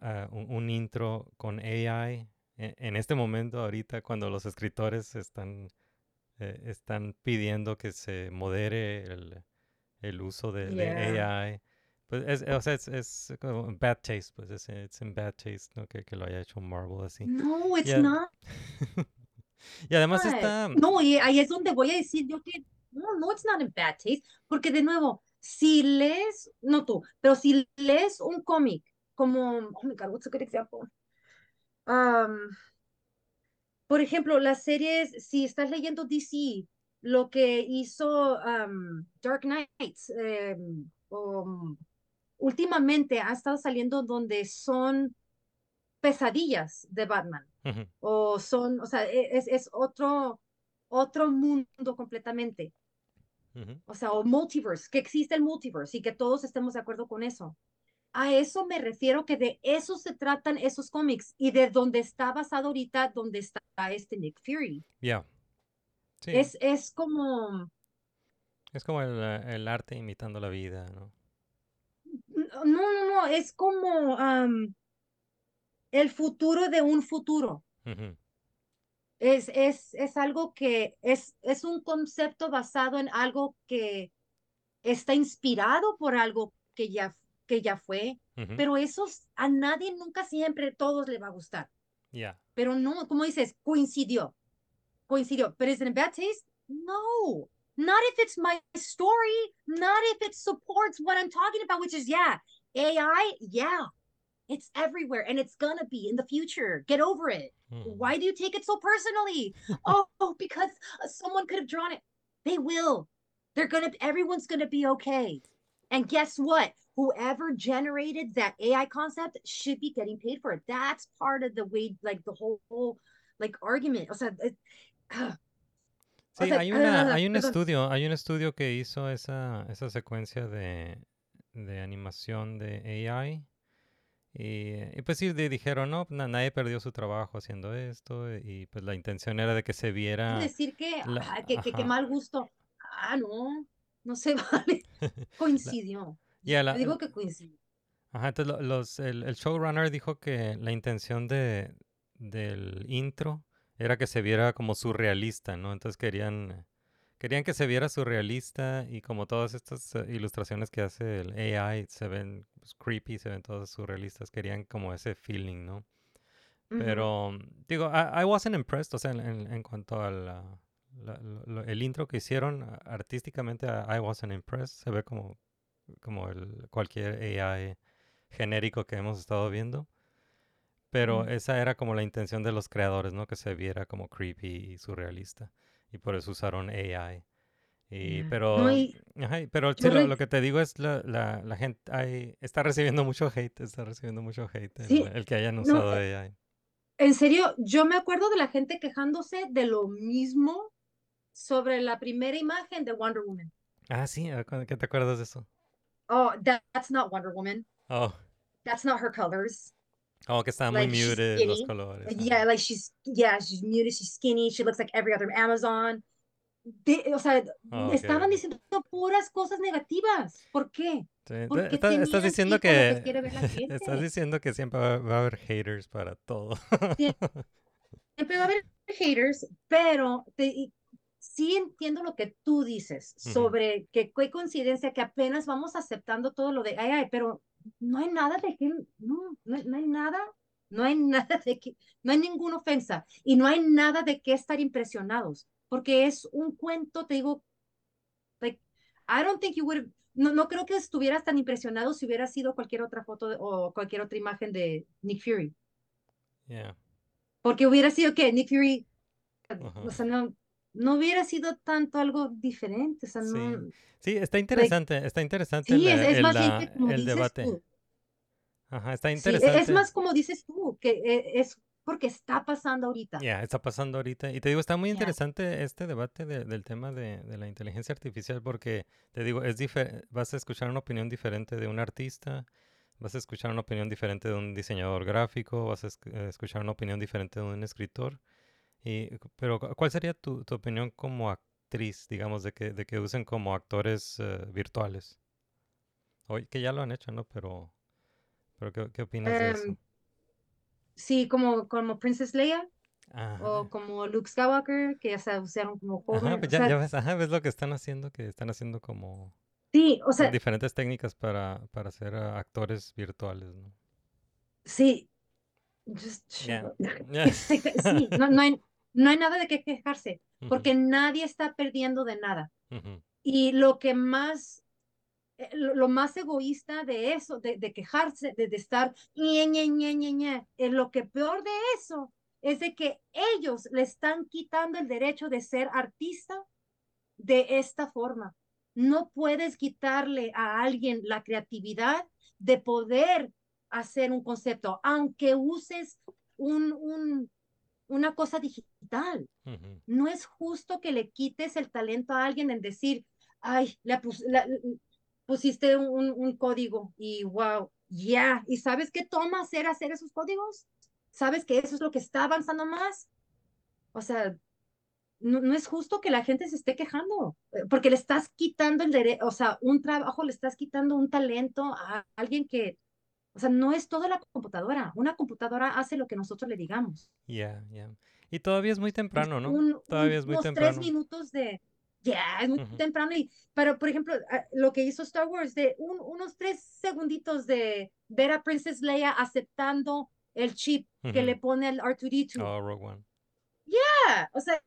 ah, un, un intro con AI en este momento, ahorita, cuando los escritores están, eh, están pidiendo que se modere el, el uso de, de Yeah. AI. Pues es, o sea, es, es como bad taste, pues es it's in bad taste, ¿no? Que, que lo haya hecho Marvel así. No, it's Ya. not. [laughs] Y además está... No, y ahí es donde voy a decir yo que no, no, it's not in bad taste, porque de nuevo, si lees, no tú, pero si lees un cómic como, oh my God, what's a good example? Um, por ejemplo, las series, si estás leyendo DC, lo que hizo um, Dark Knights, em, um, últimamente ha estado saliendo donde son pesadillas de Batman o son, o sea, e- es, es otro, otro mundo completamente, o sea, o multiverse, que existe el multiverse y que todos estemos de acuerdo con eso. A eso me refiero que de eso se tratan esos cómics y de donde está basado ahorita, donde está este Nick Fury. Ya. Sí. Es, es como, Es como el, el arte imitando la vida, ¿no? no, no, no, es como am, el futuro de un futuro. Es, es, es algo que es, es un concepto basado en algo que está inspirado por algo que ya, que ya fue, ujú, pero eso a nadie nunca siempre todos le va a gustar. Ya. Pero no, como dices, coincidió, coincidió. But is it in bad taste? No, not if it's my story, not if it supports what I'm talking about, which is, yeah, AI, yeah, it's everywhere and it's gonna be in the future. Get over it. ujú. Why do you take it so personally? [laughs] oh, because uh, someone could have drawn it. They will. They're gonna. Everyone's gonna be okay. And guess what? Whoever generated that AI concept should be getting paid for it. That's part of the way, like the whole, whole like argument. O sea, it, o Sí, sea, hay una, hay un estudio, hay un estudio que hizo esa, esa secuencia de, de animación de AI. Y, y pues sí, di- dijeron, no, na- nadie perdió su trabajo haciendo esto. Y pues la intención era de que se viera. decir que, la- ah, que, que, que mal gusto. Ah, no, no se [laughs] vale. [laughs] Coincidió. La, digo que coincidió. Ajá, entonces lo- los, el, el showrunner dijo que la intención de, del intro era que se viera como surrealista, ¿no? Entonces querían, querían que se viera surrealista y como todas estas eh, ilustraciones que hace el AI se ven pues, creepy, se ven todas surrealistas, querían como ese feeling, ¿no? Pero digo, I, I wasn't impressed, o sea, en, en- en cuanto al el intro que hicieron artísticamente, I I wasn't impressed. Se ve como, como el, cualquier AI genérico que hemos estado viendo. Pero esa era como la intención de los creadores, ¿no? Que se viera como creepy y surrealista. Y por eso usaron AI. Y, pero, No, y ajá, y- pero sí, yo lo, que te digo es la, la, la gente hay, está recibiendo mucho hate, está recibiendo mucho hate el, Sí, el que hayan usado eh, AI. en serio, yo me acuerdo de la gente quejándose de lo mismo sobre la primera imagen de Wonder Woman. Ah, sí, ¿a cu- ¿qué te acuerdas de eso? Oh, that- that's not Wonder Woman. Oh, That's not her colors. oh, que muy Like, she's muted los colores. Yeah, like she's yeah, she's muted, she's skinny, she looks like every other Amazon. De- o sea, Oh, estaban diciendo puras cosas negativas. ¿Por qué? Sí, Porque está- estás diciendo que ir con lo que, que quiere ver la [laughs] estás diciendo que siempre va, va a haber haters para todo. [laughs] Siempre va a haber haters, pero te- sí entiendo lo que tú dices sobre que qué coincidencia que apenas vamos aceptando todo lo de ay, ay, pero no hay nada de que, no, no, hay- no hay nada, no hay [laughs] nada de que, no hay ninguna ofensa y no hay nada de qué estar impresionados, porque es un cuento, te digo, like, I don't think you would, no, no creo que estuvieras tan impresionado si hubiera sido cualquier otra foto de- o cualquier otra imagen de Nick Fury. Yeah. Porque hubiera sido que Nick Fury, o sea, no, no hubiera sido tanto algo diferente, o sea, Sí. no. Sí, está interesante, está interesante Sí, el, es, más la- como el dices debate. tú. Ajá, está Sí, e- interesante. es más como dices tú, que e- es porque está pasando ahorita. Ya, está pasando ahorita. Y te digo, está muy interesante este debate de- del tema de, de la inteligencia artificial porque, te digo, es vas a escuchar una opinión diferente de un artista, vas a escuchar una opinión diferente de un diseñador gráfico, vas a esc- eh, escuchar una opinión diferente de un escritor. Y, pero, cu- ¿cuál sería tu, tu opinión como actriz, digamos, de que, de que usen como actores eh, virtuales? Oye, que ya lo han hecho, ¿no? Pero, pero ¿qué, qué opinas de eso? Em, sí, como, como Princess Leia Ajá. o como Luke Skywalker, que ya se usaron como Ajá, joven. pues o ya, sea, ya ves, ajá, ves lo que están haciendo, que están haciendo como sí, o con sea, diferentes técnicas para, para ser ah, actores virtuales, ¿no? sí. Just. Sí, [laughs] [laughs] sí, no, no hay, no hay nada de qué quejarse, porque nadie está perdiendo de nada. Y lo que más, eh, lo, más egoísta de eso, de, de quejarse, de, de estar, ñe, ñe, ñe, ñe, eh, lo que peor de eso es de que ellos le están quitando el derecho de ser artista de esta forma. No puedes quitarle a alguien la creatividad de poder hacer un concepto, aunque uses un, un, una cosa digital. No es justo que le quites el talento a alguien en decir, ay, pus- la- pusiste un, un código y wow, ya. ¿Y sabes qué toma hacer hacer esos códigos? ¿Sabes que eso es lo que está avanzando más? O sea, no, no es justo que la gente se esté quejando, eh, porque le estás quitando el derecho, o sea, un trabajo, le estás quitando un talento a alguien que, o sea, no es toda la computadora. Una computadora hace lo que nosotros le digamos. Ya, ya. Y todavía es muy temprano, ¿no? un- Todavía un- es muy unos tres temprano. minutos de, ya, es muy temprano. Y, pero, por ejemplo, ah, lo que hizo Star Wars, de un- unos tres segunditos de ver a Princess Leia aceptando el chip que le pone el R2D2. Oh, Rogue One. Yeah, o sea,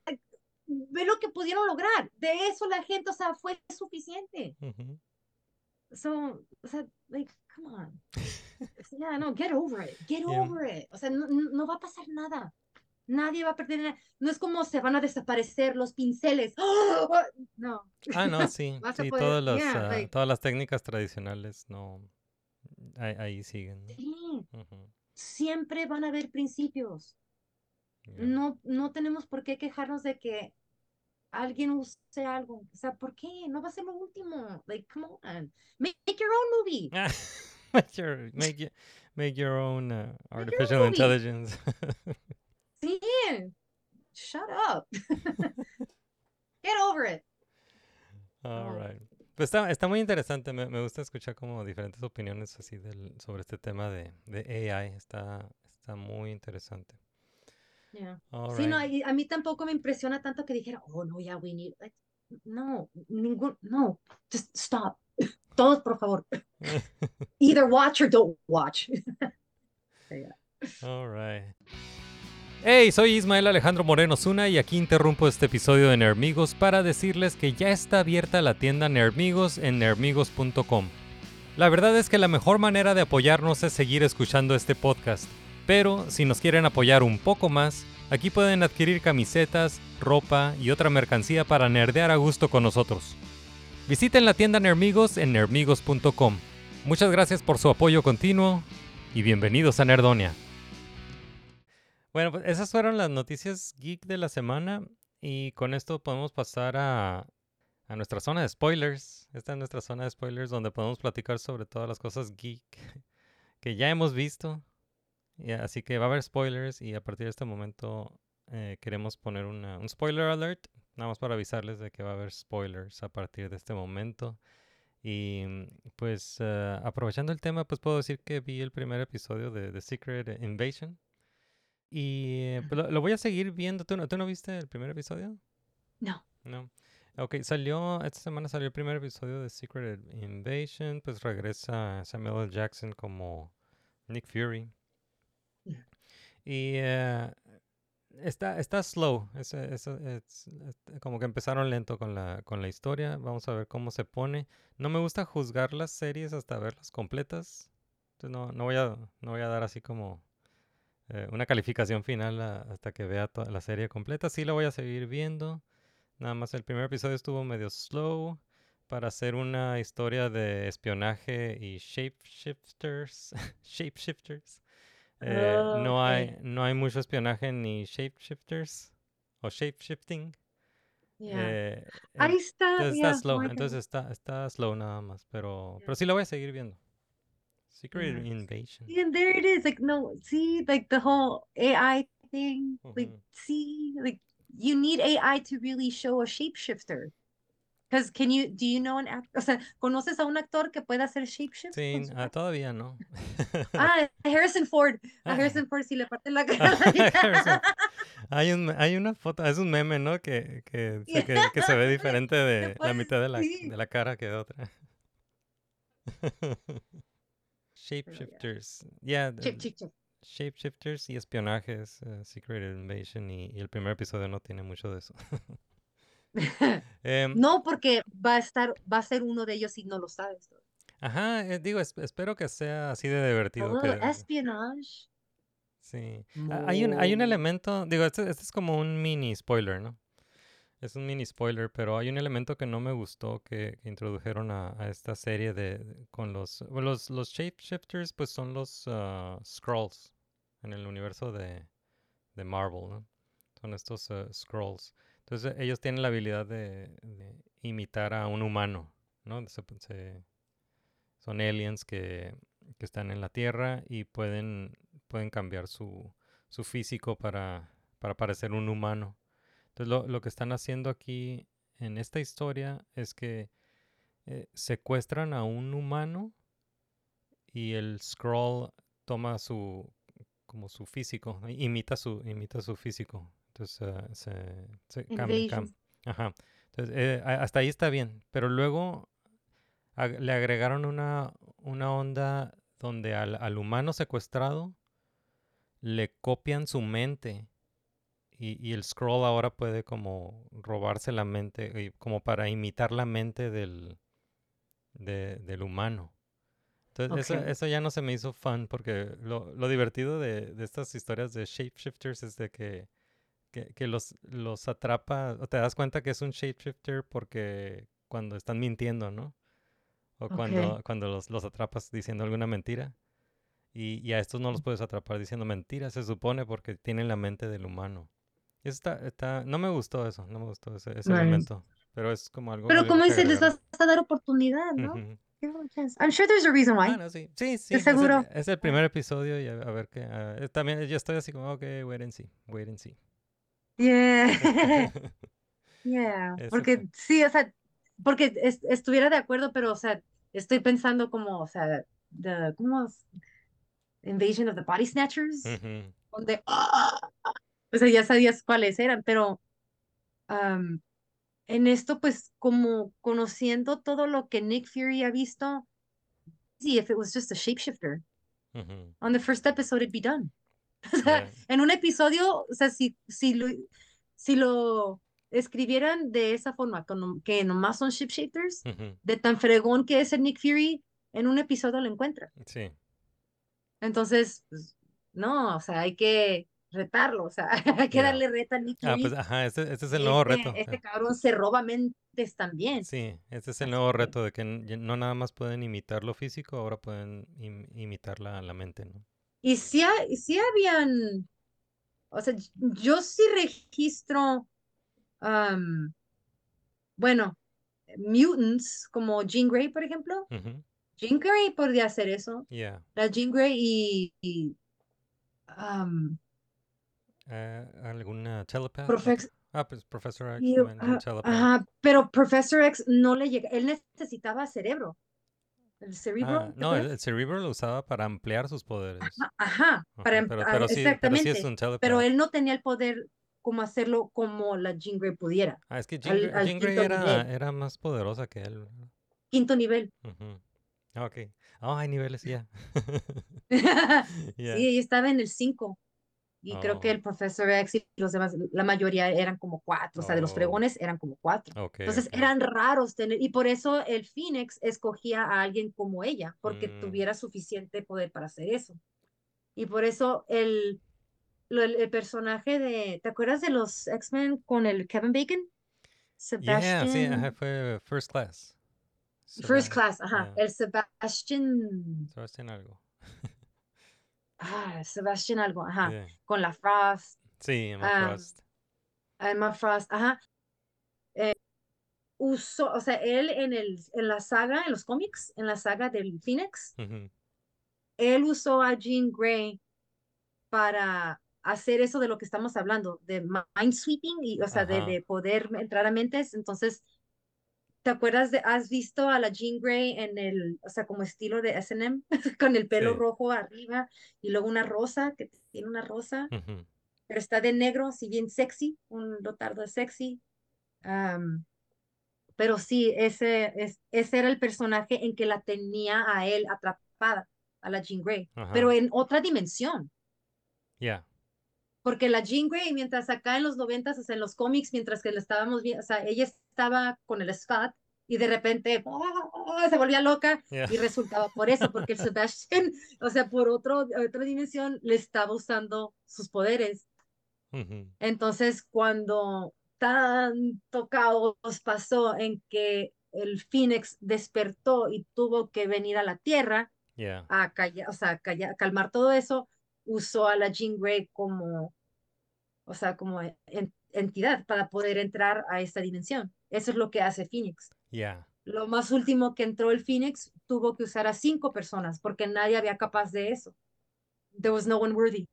ve lo que pudieron lograr. De eso la gente, o sea, fue suficiente. Ujú. So, o sea, like, come on. [laughs] Yeah, no, get over it. Get Yeah. over it. O sea, no, no va a pasar nada. Nadie va a perder nada. No es como se van a desaparecer los pinceles. ¡Oh! No. Ah, no, [laughs] sí. Sí, poder- todas las, yeah, ah, like- todas las técnicas tradicionales no... Ahí, ahí siguen, ¿no? Sí, Ujú, siempre van a haber principios. No, no tenemos por qué quejarnos de que alguien use algo. O sea, ¿por qué? No va a ser lo último. Like, come on. Make, make your own movie. [laughs] Make your, make your, make your own uh, artificial intelligence. [laughs] Sí. Shut up. [laughs] Get over it. All right. Pues está, está muy interesante, me, me gusta escuchar como diferentes opiniones así del, sobre este tema de, de AI, está, está muy interesante. Yeah. All Sí, no, right. a mí tampoco me impresiona tanto que dijera, oh, no, ya, we need, like, no, ningún, no, just stop. Todos, por favor. [laughs] Either watch or don't watch. [laughs] All right. Hey, soy Ismael Alejandro Moreno Zuna y aquí interrumpo este episodio de Nermigos para decirles que ya está abierta la tienda Nermigos en nermigos.com. La verdad es que la mejor manera de apoyarnos es seguir escuchando este podcast, pero si nos quieren apoyar un poco más, aquí pueden adquirir camisetas, ropa y otra mercancía para nerdear a gusto con nosotros. Visiten la tienda Nermigos en nermigos.com. Muchas gracias por su apoyo continuo y bienvenidos a Nerdonia. Bueno, pues esas fueron las noticias geek de la semana y con esto podemos pasar a, a nuestra zona de spoilers. Esta es nuestra zona de spoilers donde podemos platicar sobre todas las cosas geek [laughs] que ya hemos visto. Así que va a haber spoilers y a partir de este momento eh, queremos poner un spoiler alert, nada más para avisarles de que va a haber spoilers a partir de este momento. Y mm, pues eh, aprovechando el tema, pues puedo decir que vi el primer episodio de The Secret Invasion. Y eh, pues, lo, lo voy a seguir viendo. ¿Tú no, ¿Tú no viste el primer episodio? No. No. Ok, salió, esta semana salió el primer episodio de Secret Invasion. Pues regresa Samuel L. Jackson como Nick Fury. Y eh, está, está slow. Es, es- como que empezaron lento con la, con la historia. Vamos a ver cómo se pone. No me gusta juzgar las series hasta verlas completas. Entonces no, no, voy, a, no voy a dar así como eh, una calificación final hasta que vea toda la serie completa. Sí la voy a seguir viendo. Nada más el primer episodio estuvo medio slow para hacer una historia de espionaje y shapeshifters. [laughs] shapeshifters. Eh, no, Ok. hay, no hay mucho espionaje ni shapeshifters o shapeshifting. Yeah. eh, Ahí está. entonces yeah, está slow, no entonces está, está slow nada más, pero, Ya. pero sí la voy a seguir viendo. Secret Nice. Invasion. And there it is. Like, no, see, like the whole AI thing. Like, see, like you need AI to really show a shapeshifter. Because can you, do you know an actor? O sea, ¿conoces a un actor que pueda hacer shapeshift? Sí, ah, todavía no. Ah, Harrison Ford. A Ah. Harrison Ford sí le parte la [laughs] cara. Hay, un, hay una foto, es un meme, ¿no? Que, que, se- Yeah. que, que se ve diferente de [laughs] la mitad de la, sí. de la cara que de otra. [laughs] Shapeshifters. Yeah. Shapeshifters y espionajes, eh, Secret Invasion y, y el primer episodio no tiene mucho de eso. [laughs] Em, No, porque va a estar, va a ser uno de ellos si no lo sabes. Ajá, eh, digo, es- espero que sea así de divertido. Oh, que- espionage. Sí. Hay un, hay un elemento, digo, este, este es como un mini spoiler, ¿no? Es un mini spoiler, pero hay un elemento que no me gustó que, que introdujeron a, a esta serie de, de- con los, los, los shapeshifters, pues son los ah, Skrulls en el universo de, de Marvel, ¿no? Son estos ah, Skrulls. Entonces ellos tienen la habilidad de, imitar a un humano, ¿no? Son aliens que, que están en la Tierra y pueden, pueden cambiar su, su físico para, para parecer un humano. Entonces lo, lo que están haciendo aquí en esta historia es que eh, secuestran a un humano y el scroll toma su como su físico, imita su imita su físico. Entonces eh, se, se cam- cam-. Ajá. Entonces, eh, hasta ahí está bien, pero luego ag- le agregaron una, una onda donde al, al humano secuestrado le copian su mente y, y el scroll ahora puede como robarse la mente, como para imitar la mente del, de- del humano. Entonces, eso, eso ya no se me hizo fun porque lo, lo divertido de, de estas historias de shapeshifters es de que, que, que los, los atrapa, o te das cuenta que es un shapeshifter porque cuando están mintiendo, ¿no? O cuando, Ok. cuando los, los atrapas diciendo alguna mentira. Y, y a estos no los puedes atrapar diciendo mentiras, se supone, porque tienen la mente del humano. Y eso está, está, no me gustó eso, no me gustó ese, ese Nice. elemento. Pero es como algo. Pero como dices, les vas a dar oportunidad, ¿no? A chance. I'm sure there's a reason why. Ah, no, sí, sí, sí. Es el- seguro. Es el, primer episodio y a, a ver qué. eh, también yo estoy así como, ok, wait and see, wait and see. Yeah. [laughs] Yeah. Porque sí, o sea, porque es- estuviera de acuerdo, pero, o sea, estoy pensando como, o sea, the, ¿cómo? es? Invasion of the Body Snatchers, Ujú. donde, ¡ah! o sea, ya sabías cuáles eran, pero am, en esto, pues, como conociendo todo lo que Nick Fury ha visto, sí, if it was just a shapeshifter, Ujú. on the first episode it'd be done. [laughs] O sea, Yeah. en un episodio, o sea, si, si lo, si lo escribieran de esa forma, con- que nomás son shapeshifters, Ujú. de tan fregón que es el Nick Fury, en un episodio lo encuentra. Sí. Entonces, pues, no, o sea, hay que retarlo, o sea, [laughs] hay que darle reta a Nick Ah, Fury. pues ajá, este, este es el nuevo este, reto. este cabrón se roba mentes también. Sí, este es el nuevo reto de que no nada más pueden imitar lo físico, ahora pueden im- imitar la, la mente, ¿no? Y sí, sí habían, o sea, yo sí registro, am, bueno, mutants como Jean Grey, por ejemplo. Ujú. Jean Grey podría hacer eso. Yeah. La Jean Grey y, y, am, Eh, ¿Alguna telepath? Ah, pues Professor X y- ah, telepath. ajá, pero Professor X no le llega, él necesitaba cerebro. El cerebro. Ah, ¿te no, el, cerebro lo usaba para ampliar sus poderes. Ajá, ajá, para Ajá, em- pero, pero sí, pero sí exactamente. Pero él no tenía el poder como hacerlo como la Jean Grey pudiera. Ah, es que Jean, al- Grey- al Jean Grey quinto era, más poderosa que él. Quinto nivel. Ah, Ok. Oh, hay niveles ya. [laughs] [laughs] Sí, Yeah. ella estaba en el 5. Y creo que Oh. el Professor X y los demás, la mayoría eran como cuatro. O sea, de los Oh. fregones eran como cuatro. Ok, Entonces ok. eran raros tener, y por eso el Phoenix escogía a alguien como ella, porque Mm. tuviera suficiente poder para hacer eso. Y por eso el, el, el personaje de, ¿te acuerdas de los X-Men con el Kevin Bacon? Yeah, Sebastian. sí, ajá, fue First Class. First Seba- Class, ajá. yeah, El Sebastian, Sebastián algo. Ah, Sebastian algo, ajá. Yeah. Con la Frost. Sí, Emma Ah, Frost. Emma Frost, ajá. Eh, usó, o sea, él en el, en la saga, en los cómics, en la saga del Phoenix, él usó a Jean Grey para hacer eso de lo que estamos hablando, de mind sweeping, y, o sea, de, de poder entrar a mentes. Entonces, ¿te acuerdas de, has visto a la Jean Grey en el, o sea, como estilo de S&M, [laughs] con el pelo Sí. rojo arriba y luego una rosa, que tiene una rosa? Pero está de negro, así bien sexy, un lotardo sexy. Am, pero sí, ese, es, ese era el personaje en que la tenía a él atrapada, a la Jean Grey, pero en otra dimensión. Yeah. Porque la Jean Grey, mientras acá en los noventas, o sea, en los cómics, mientras que la estábamos viendo, o sea, ella estaba con el Scott y de repente ¡oh! se volvía loca Yeah. y resultaba por eso, porque el [laughs] Sebastian, o sea, por otro, otra dimensión, le estaba usando sus poderes. Ujú. Entonces, cuando tanto caos pasó en que el Phoenix despertó y tuvo que venir a la Tierra Yeah. a callar, o sea, callar- calmar todo eso, usó a la Jean Grey como, o sea, como en- entidad para poder entrar a esta dimensión. Eso es lo que hace Phoenix. Yeah. Lo más último que entró el Phoenix tuvo que usar a cinco personas porque nadie había capaz de eso. There was no one worthy.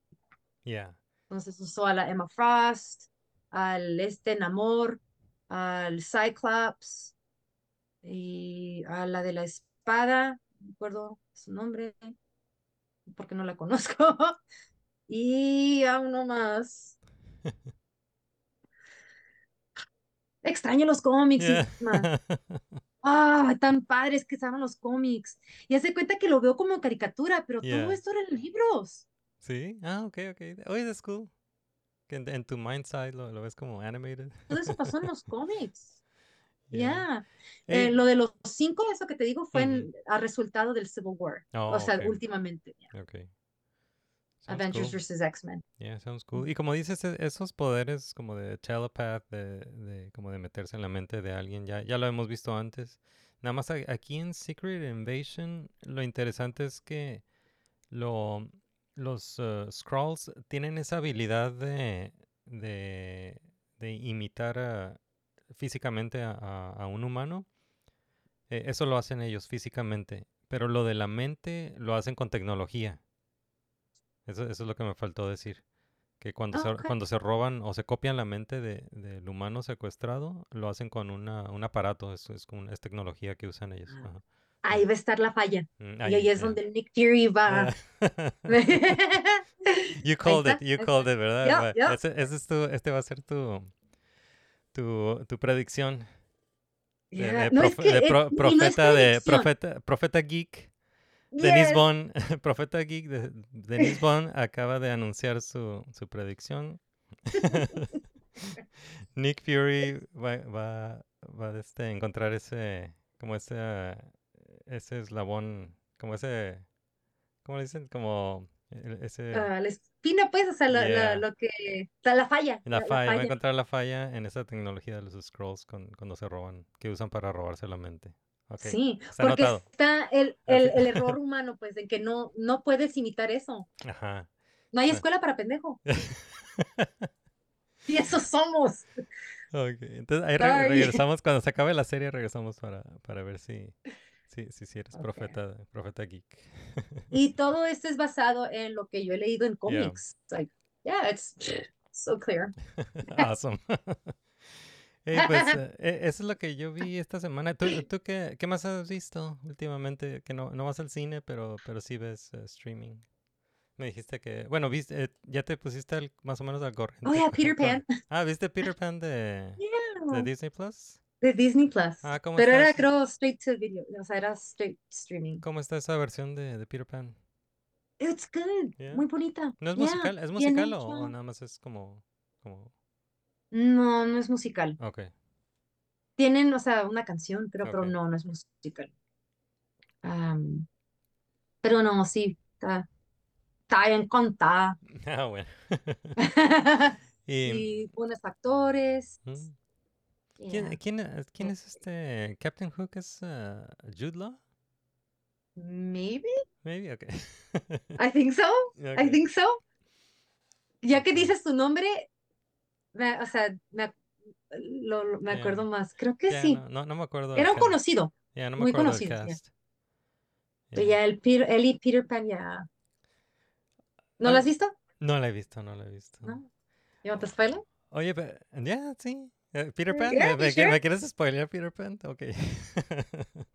Yeah. Entonces usó a la Emma Frost, al este Namor, al Cyclops y a la de la espada, no recuerdo su nombre, porque no la conozco, [laughs] y a uno más. [laughs] Extraño los cómics, Yeah. [laughs] Ah, tan padres que estaban los cómics. Y hace cuenta que lo veo como caricatura, pero todo Yeah. esto eran libros. Sí. Ah, ok, ok. Oye, that's cool. Que en, en tu mind side lo, lo ves como animated. Todo eso pasó en los cómics. Ya. Yeah. Eh, lo de los cinco, eso que te digo, fue en- a resultado del Civil War. Oh, o sea, últimamente. ya. Ok. Sounds Avengers cool. versus X-Men. Yeah, sounds cool. Y como dices, e- esos poderes como de telepath, de, de como de meterse en la mente de alguien, ya, ya lo hemos visto antes. Nada más aquí en Secret Invasion, lo interesante es que lo, los uh, Skrulls tienen esa habilidad de, de, de imitar a- físicamente a, a- a un humano. Eh, eso lo hacen ellos físicamente, pero lo de la mente lo hacen con tecnología. Eso, eso es lo que me faltó decir. Que cuando, Ah, se, cuando se roban o se copian la mente de- del humano secuestrado, lo hacen con una, un aparato, es, es, tecnología que usan ellos. Ah. ajá. Ahí va a estar la falla. Mm, y ahí es ya. donde Nick Fury va. Ah. [laughs] [laughs] You called it, you called it, ¿verdad? Ese es tu, este va a ser tu, tu, tu predicción. de- Yeah, de no, es profe- que de es- pro- y no es profeta de profeta, profeta geek. Denise Yes. Bond, [laughs] profeta geek de Denise Bond acaba de anunciar su, su predicción. [laughs] Nick Fury va, va, va a este, encontrar ese, como ese, ese eslabón, como ese, ¿cómo le dicen? Como ese, la espina, pues, o sea, lo, lo- Yeah. lo que. O sea, la falla. la falla, va a encontrar la falla en esa tecnología de los scrolls con- cuando se roban, que usan para robarse la mente. Sí, está porque anotado. está el, Así- el, el error [laughs] humano, pues, en que no, no puedes imitar eso. Ajá. No hay Ah. escuela para pendejo. [laughs] Y eso somos. Ok, entonces ahí Sorry. regresamos, cuando se acabe la serie, regresamos para, para ver si, si, si, si eres Ok. profeta, profeta geek. Y [laughs] todo esto es basado en lo que yo he leído en cómics. Like, yeah, it's so clear. [laughs] awesome. [laughs] Hey, pues eh, e- eso es lo que yo vi esta semana. ¿Tú, tú qué, qué más has visto últimamente? Que no, no vas al cine, pero, pero sí ves eh, streaming. Me dijiste que, bueno, viste, eh, ya te pusiste al- más o menos al corriente. Oh, yeah, Peter Pan. Ah, ¿viste Peter Pan de, de Yeah. Disney Plus? De Disney Plus. Ah, ¿cómo Pero está era, creo, straight to video. O sea, era straight streaming. ¿Cómo está esa versión de, de Peter Pan? It's good. Yeah. Muy bonita. ¿No es Yeah, musical? ¿Es musical o, nada más es como, como... No, no es musical. Ok, Tienen, o sea, una canción, creo, pero no, no es musical. Am, pero no, sí, está, está bien contada. [laughs] ah, bueno. [laughs] [laughs] y, Y buenos actores. ¿Mm? Yeah. ¿quién, quién, eh, quién es este? ¿Captain Hook es uh, Jude Law? Maybe? Maybe, ok. [laughs] I think so. I Ok. think so. Ya que dices tu nombre, me- o sea, me, lo, lo- me Yeah. acuerdo más. Creo que Ya, sí. no, no, no me acuerdo. Era un conocido. Ya, no me muy acuerdo conocido, yeah. Pero Ya. ya el Peter, él y Peter Pan ya. ¿No lo Ah, has visto? No la he visto, no la he visto. ¿No? ¿Y no te spoiler? Oye, pero, ya, sí. Eh, Peter Pan, Yeah, ¿me, sure. me quieres spoilear Peter Pan? Ok. [laughs]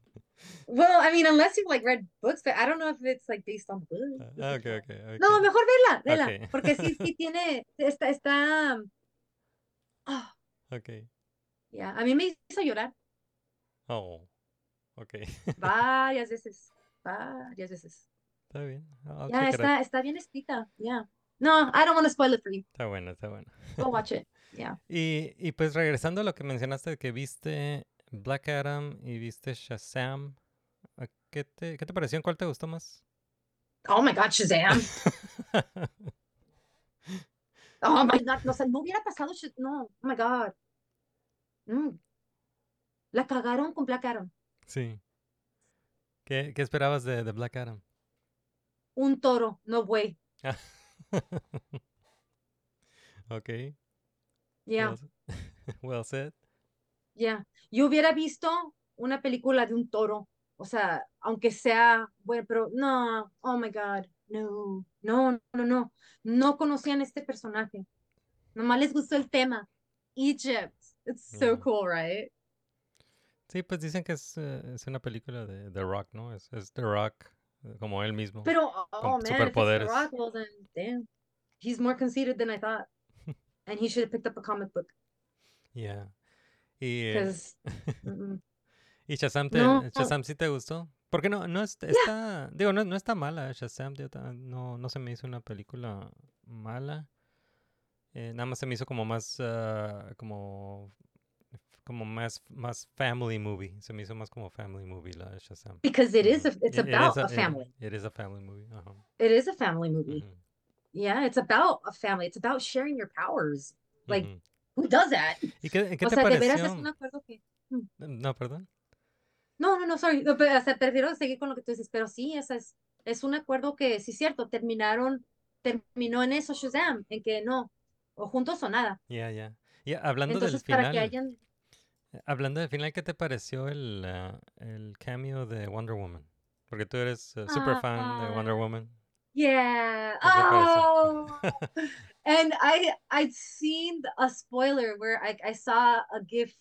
Well, I mean, unless you've like read books, but I don't know if it's like based on books. Ah, ok, ok, ok. No, mejor vela, vela, Ok. porque sí, sí [laughs] tiene, está, está, ah, Ok. ya, a mí me hizo llorar Oh, ok. [laughs] varias veces, varias veces. Está bien. Ya, out. está, está bien escrita, ya. No, I don't want to spoil it for you. Está bueno, está bueno. Go watch it. Yeah. Y, y pues regresando a lo que mencionaste de que viste Black Adam y viste Shazam, ¿a ¿qué te, qué te pareció? ¿En cuál te gustó más? Oh my God, Shazam. Oh my God, no, o sea, no hubiera pasado, no, oh my God. Mm. La cagaron con Black Adam. sí. ¿Qué, qué esperabas de, de Black Adam? Un toro, no güey. [laughs] ok. Yeah. Well, [laughs] well said. Ya, Yo hubiera visto una película de un toro, o sea, aunque sea, bueno, pero no, oh my God, no, no, no, no, no conocían este personaje. Nomás les gustó el tema. Egypt. It's so Yeah. cool, right? Sí, pues dicen que es, eh, es una película de The Rock, ¿no? Es, es The Rock, eh, como él mismo. Pero, oh Con man, if it's The superpoderes. Rock, well then, damn, he's more conceited than I thought. And he should have picked up a comic book, Yeah. Y, eh, because, [laughs] ¿Y Shazam, te, No. Shazam sí te gustó? Porque no, no es- está, digo, no, no está mala Shazam, no, no se me hizo una película mala. Eh, nada más se me hizo como más, ah, como, como más, más family movie. Se me hizo más como family movie la de Shazam. because it is, a, it's It- it about is a it- family. It is a family movie. ajá. It is a family movie. Ujú, Yeah, it's about a family. It's about sharing your powers. Like, ujú. who does that? ¿Y qué, qué o te sea, de pareció? veras es un acuerdo que... No, perdón. No, no, no, sorry. No, pero, o sea, prefiero seguir con lo que tú dices, pero sí, esa es, es un acuerdo que, sí, cierto, terminaron, terminó en eso Shazam, en que no, o juntos o nada. Ya, ya. Y hablando Entonces, del para final. que hayan... Hablando del final, ¿qué te pareció el, ah, el cameo de Wonder Woman? Porque tú eres eh, super fan de Wonder Ah. Woman. Yeah. ¿Qué te pareció? Oh. [laughs] [laughs] and I I'd seen a spoiler where I I saw a GIF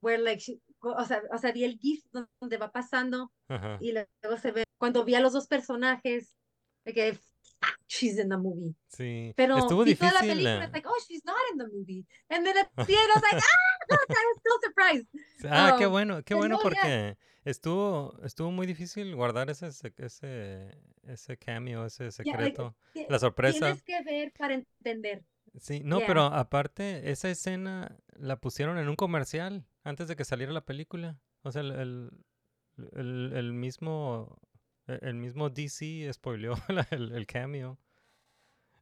where like she- o sea, o sea, vi el GIF donde va pasando Ajá. y luego se ve cuando vi a los dos personajes que ah, she's in the movie. Sí. Pero Estuvo vi toda la difícil. película, eh, it's like, oh, she's not in the movie. And then at the [laughs] end, I was like, ah, [laughs] Was still surprised. Ah, qué Um, bueno, qué bueno no, porque estuvo, estuvo muy difícil guardar ese, ese, ese cameo, ese Yeah, like, secreto, la sorpresa. Tienes que ver para entender. Sí, no, Yeah. pero aparte, esa escena la pusieron en un comercial antes de que saliera la película. O sea, el, el, el- el mismo, e- el mismo DC spoileó [laughs] la- el, cameo.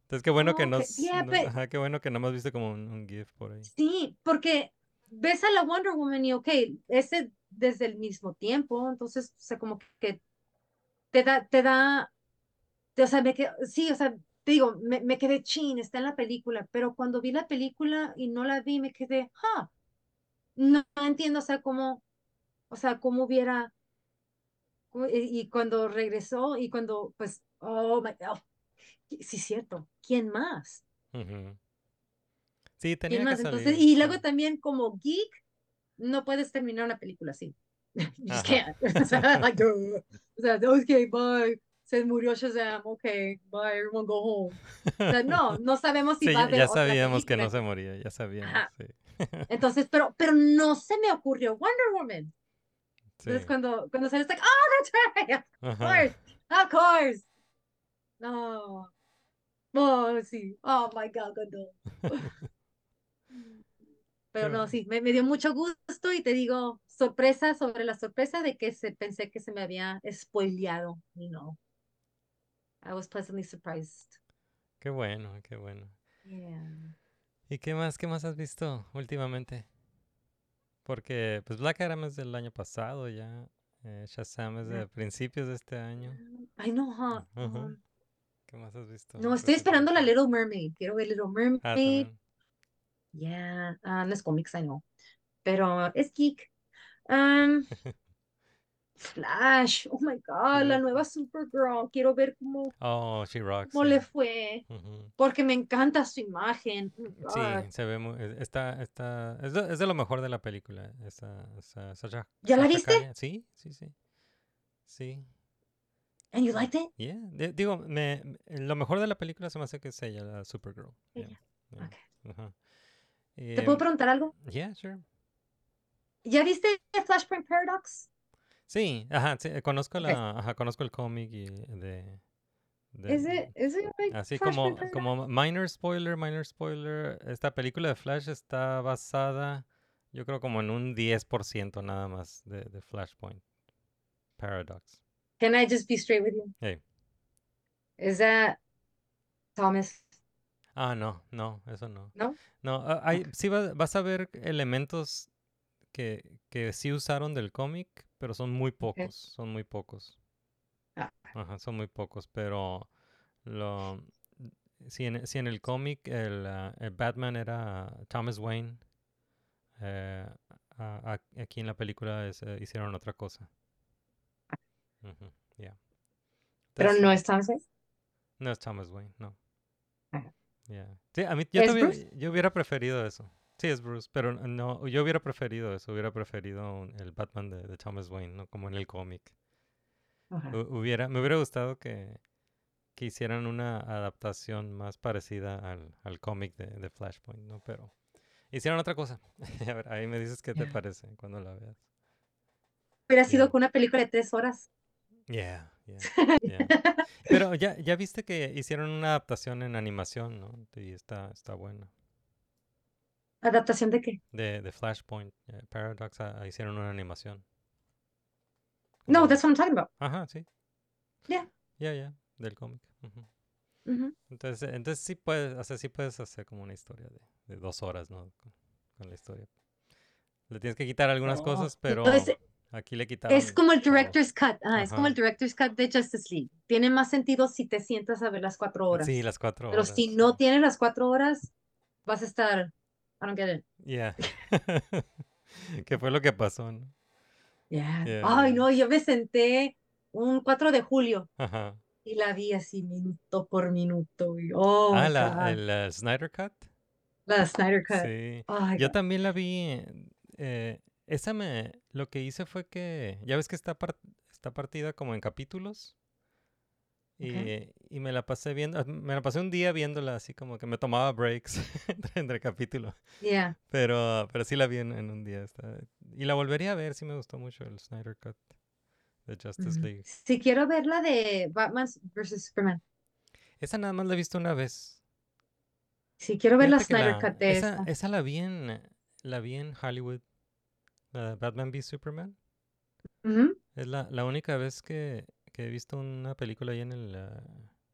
Entonces, qué bueno que Oh, no, que- s- yeah, no- but- ajá, qué bueno que nada más viste como un, un GIF por ahí. Sí, porque ves a la Wonder Woman y, ok, ese desde el mismo tiempo, entonces, o sea, como que te da, te da, te- o sea, me quedo, sí, o sea, te digo, me, me quedé chin, está en la película, pero cuando vi la película y no la vi, me quedé, ah, no, entiendo, o sea, cómo, o sea, cómo hubiera, y, cuando regresó y cuando, pues, oh, my, oh, sí, cierto, ¿quién más? Sí, ¿Quién tenía que más? salir. Entonces, y luego también como geek, no puedes terminar una película así. You just can't. O sea, [laughs] like, duh. O sea, okay, bye. Se murió Shazam, okay, bye, everyone go home. O sea, no, no sabemos si Sí, va a ya, haber ya otra sabíamos que no se moría, ya sabíamos, sí. Entonces, pero, pero no se me ocurrió Wonder Woman. Entonces, Sí. cuando, cuando sale, it's like, oh, that's right, of Ajá. course, of course. No. Oh, sí. Oh, my God, Godot. [laughs] Pero Qué no, sí, me, me dio mucho gusto y te digo, sorpresa sobre la sorpresa de que se, pensé que se me había spoileado. Y no. I was pleasantly surprised. Qué bueno, qué bueno. Yeah. ¿Y qué más, qué más has visto últimamente? Porque, pues, Black Adam es del año pasado ya. eh, Shazam es de Black- principios de este año. Ay, no, huh, Ajá. um, ¿Qué más has visto? No, estoy esperando la? Little Mermaid. Quiero ver Little Ah, Mermaid. también. Yeah. Ah, no es cómics, I know. Pero es geek. Um, [laughs] Flash. Oh my God, la nueva Supergirl. Quiero ver cómo, Oh, She Rocks. cómo le fue. Porque me encanta su imagen. Oh Sí, se ve muy, está, está, es de, es de lo mejor de la película, esa, Sasha- ¿Ya la viste? Sí, sí, sí. Sí, And you liked it? yeah. de- digo, me, lo mejor de la película se me hace que es ella, la Supergirl. yeah, Ella. yeah, Ok. Ajá. ¿Te puedo Em, preguntar algo? yeah, sure. ¿Ya viste Flashpoint Paradox? Sí, ajá, sí, eh, conozco la, ajá, conozco el cómic y de, de- ¿Es it, is it like así como, Paradox? como minor spoiler, minor spoiler, esta película de Flash está basada, yo creo como en un 10% nada más de, de Flashpoint Paradox. Can I just be straight with you? Hey. Is that Thomas? Ah, no, no, eso no. ¿No? No, ah, hay, sí va- vas a ver elementos que, que sí usaron del cómic, pero son muy pocos, son muy pocos. Ah. Ajá, son muy pocos, pero lo, si, en, si en el cómic el, ah, el Batman era Thomas Wayne, eh, a- a- aquí en la película es, eh, hicieron otra cosa. Yeah. Pero no es Thomas. Wayne? no es Thomas Wayne, no. Yeah. Sí, a mí yo ¿Es también, yo hubiera preferido eso. Sí, es Bruce, pero no, yo hubiera preferido eso, hubiera preferido el Batman de, de Thomas Wayne, ¿no? Como en el cómic. Hubiera, me hubiera gustado que, que hicieran una adaptación más parecida al, al cómic de, de Flashpoint, ¿no? Pero hicieron otra cosa. [laughs] A ver, ahí me dices qué te parece cuando la veas. Hubiera sido con una película de tres horas. Yeah, yeah, [laughs] yeah. Pero ya, ya viste que hicieron una adaptación en animación, ¿no? Y está, está buena. ¿Adaptación de qué? De, de Flashpoint, eh, Paradox, ah, ah, hicieron una animación. No, that's what I'm talking about. Ajá, sí. Yeah. Ya, ya, del cómic. Entonces, entonces sí puedes, o sea, sí puedes hacer como una historia de, de dos horas, ¿no? Con, con la historia. Le tienes que quitar algunas Oh, cosas, pero entonces, aquí le quitaron. Es como el director's cut. Ah, es como el director's cut de Justice League. Tiene más sentido si te sientas a ver las cuatro horas. Sí, las cuatro Pero horas. si no tienes las cuatro horas, vas a estar. I don't get it. Yeah. [laughs] ¿Qué fue lo que pasó, no? Yeah. Yeah, Ay, no, yo me senté un 4 de julio Ajá. Y la vi así minuto por minuto. y, oh, ah, la, el Snyder Cut. La Snyder Cut. Sí. Oh, Yo God. también la vi. eh, esa me. Lo que hice fue que. Ya ves que está, par- está partida como en capítulos. Y, y me la pasé viendo. ah, Me la pasé un día viéndola así como que me tomaba breaks [laughs] entre, entre capítulos. Yeah. Pero, pero sí la vi en, en un día. está- Y la volvería a ver, sí me gustó mucho el Snyder Cut de Justice Ujú. League. Si quiero ver la de Batman vs Superman. Esa nada más la he visto una vez. Si quiero ver la Fíjate Snyder la- Cut de esa, esa. esa la vi en, la vi en Hollywood. La de Batman v Superman. Es la, la única vez que, que he visto una película ahí en el, ah,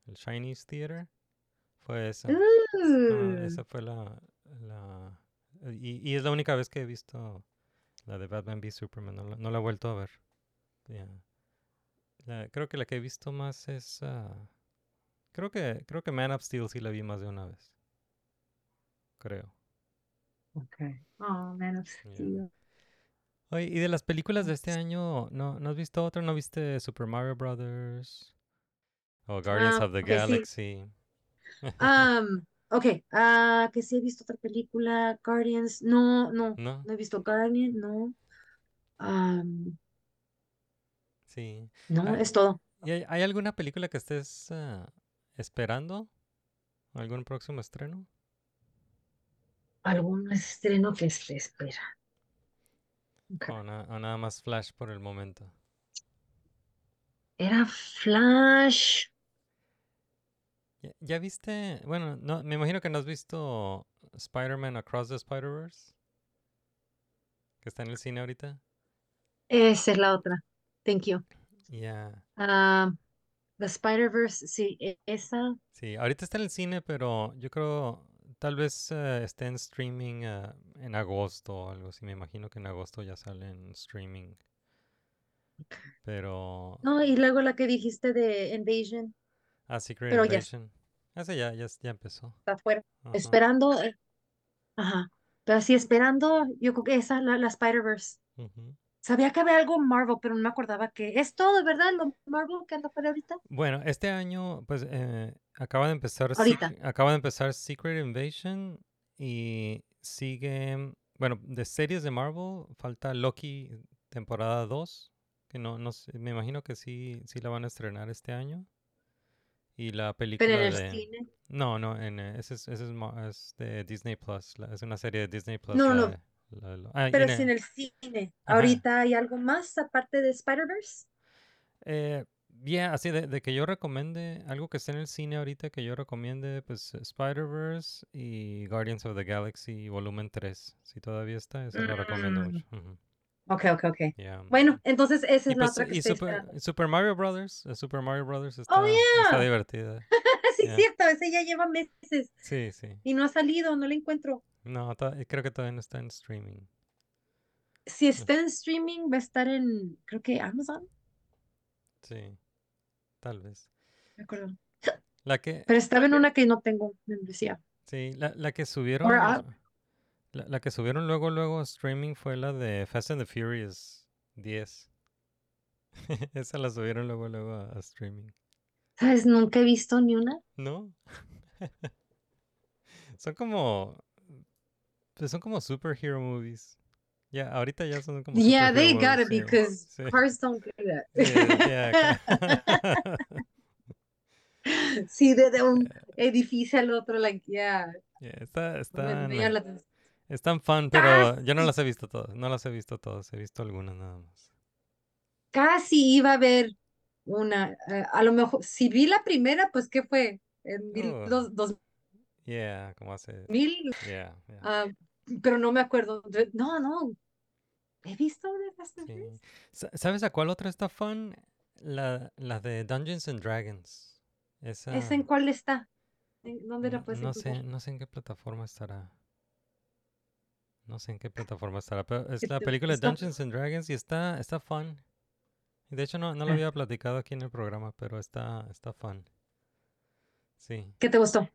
el Chinese Theater. Fue esa. Ah, esa fue la... la y, y es la única vez que he visto la de Batman v Superman. No la, no la he vuelto a ver. La- creo que la que he visto más es... ah, creo que creo que Man of Steel sí la vi más de una vez. Creo. Okay. Oh, Man of Yeah. Oye, y de las películas de este año, ¿no, ¿no has visto otra? ¿No viste Super Mario Brothers? O Guardians Ah, of the sí. Galaxy. [laughs] Um, ok, ah, que sí he visto otra película, Guardians. No, no, ¿No? no he visto Guardians, no. Um, Sí. no, Ah, es todo. ¿Y hay, hay alguna película que estés esperando? ¿Algún próximo estreno? ¿Algún estreno que se espera? Ok. ¿O, na- o nada más Flash por el momento? Era Flash. ¿Ya, ya viste? Bueno, no, me imagino que no has visto Spider-Man Across the Spider-Verse. Que está en el cine ahorita. Esa es la otra. Thank you. Ya. Ah, The Spider-Verse, sí, e- esa. Sí, ahorita está en el cine, pero yo creo tal vez eh, esté en streaming ah, en agosto o algo así. Me imagino que en agosto ya sale en streaming. Pero... No, y luego la que dijiste de Invasion, Ah, Secret pero ya Invasion. Ese ya, ya, ya empezó. está afuera. Ajá. Esperando. eh, Ajá. Pero sí, esperando, yo creo que esa, la, la Spider-Verse. Ujú. Sabía que había algo Marvel, pero no me acordaba que es todo, ¿verdad? Lo Marvel que anda para ahorita. Bueno, este año, pues, eh, acaba de empezar, Ahorita. Acaba de empezar Secret Invasion y sigue, bueno, de series de Marvel, falta Loki temporada 2, que no, no sé, me imagino que sí, sí la van a estrenar este año. Y la película Pero en el cine. No, no, en, eh, ese es, ese es, de Disney Plus, la- es una serie de Disney Plus. No, no. de- la lo- ah, Pero en si en el- cine. Ajá. Ahorita hay algo más aparte de Spider-Verse. Eh, yeah, así de, de que yo recomiende, algo que esté en el cine ahorita que yo recomiende, pues Spider-Verse y Guardians of the Galaxy volumen 3. Si todavía está, eso lo recomiendo Mm. mucho. ujú, Ok, ok, ok. yeah. Bueno, entonces esa Y, es la pues, otra que y Super, Mario Brothers, eh, Super Mario Brothers está, Oh, está yeah. divertida. [laughs] sí, Yeah. es cierto, ese ya lleva meses Sí, sí. y no ha salido, no lo encuentro. No, to- creo que todavía no está en streaming. Si está en streaming, va a estar en, creo que Amazon. Sí, tal vez. Me acuerdo. La que, Pero estaba en una que no tengo membresía. sí, la, la que subieron, la, la que subieron luego, luego a streaming fue la de Fast and the Furious 10. [laughs] Esa la subieron luego, luego a, a streaming. ¿Sabes? Nunca he visto ni una. ¿No? [laughs] Son como, pues son como superhero movies. Ya, ahorita ya son como Yeah, they gotta be, because sí. cars don't do that. Yeah, yeah, [laughs] Sí, de, de un edificio al otro, like, yeah. yeah, está, me- están, me atención. están fun, pero yo no las he visto todas. No las he visto todas, he visto algunas nada más. Casi iba a ver una, eh, a lo mejor, si vi la primera, pues, ¿qué fue? En mil, Oh. dos, dos Yeah, como hace. mil, Yeah, yeah. ah, pero no me acuerdo. No, no. He visto de sí. ¿Sabes a cuál otra está fun? La, la de Dungeons and Dragons. Esa. ¿Esa en cuál está? ¿En- ¿Dónde la No, puedes no sé, encontrar? no sé en qué plataforma estará. No sé en qué [laughs] plataforma estará, pero es ¿Qué la película de? Dungeons and Dragons y está, está fun. De hecho no, no lo Ah. había platicado aquí en el programa, pero está, está fun. Sí. ¿Qué te gustó?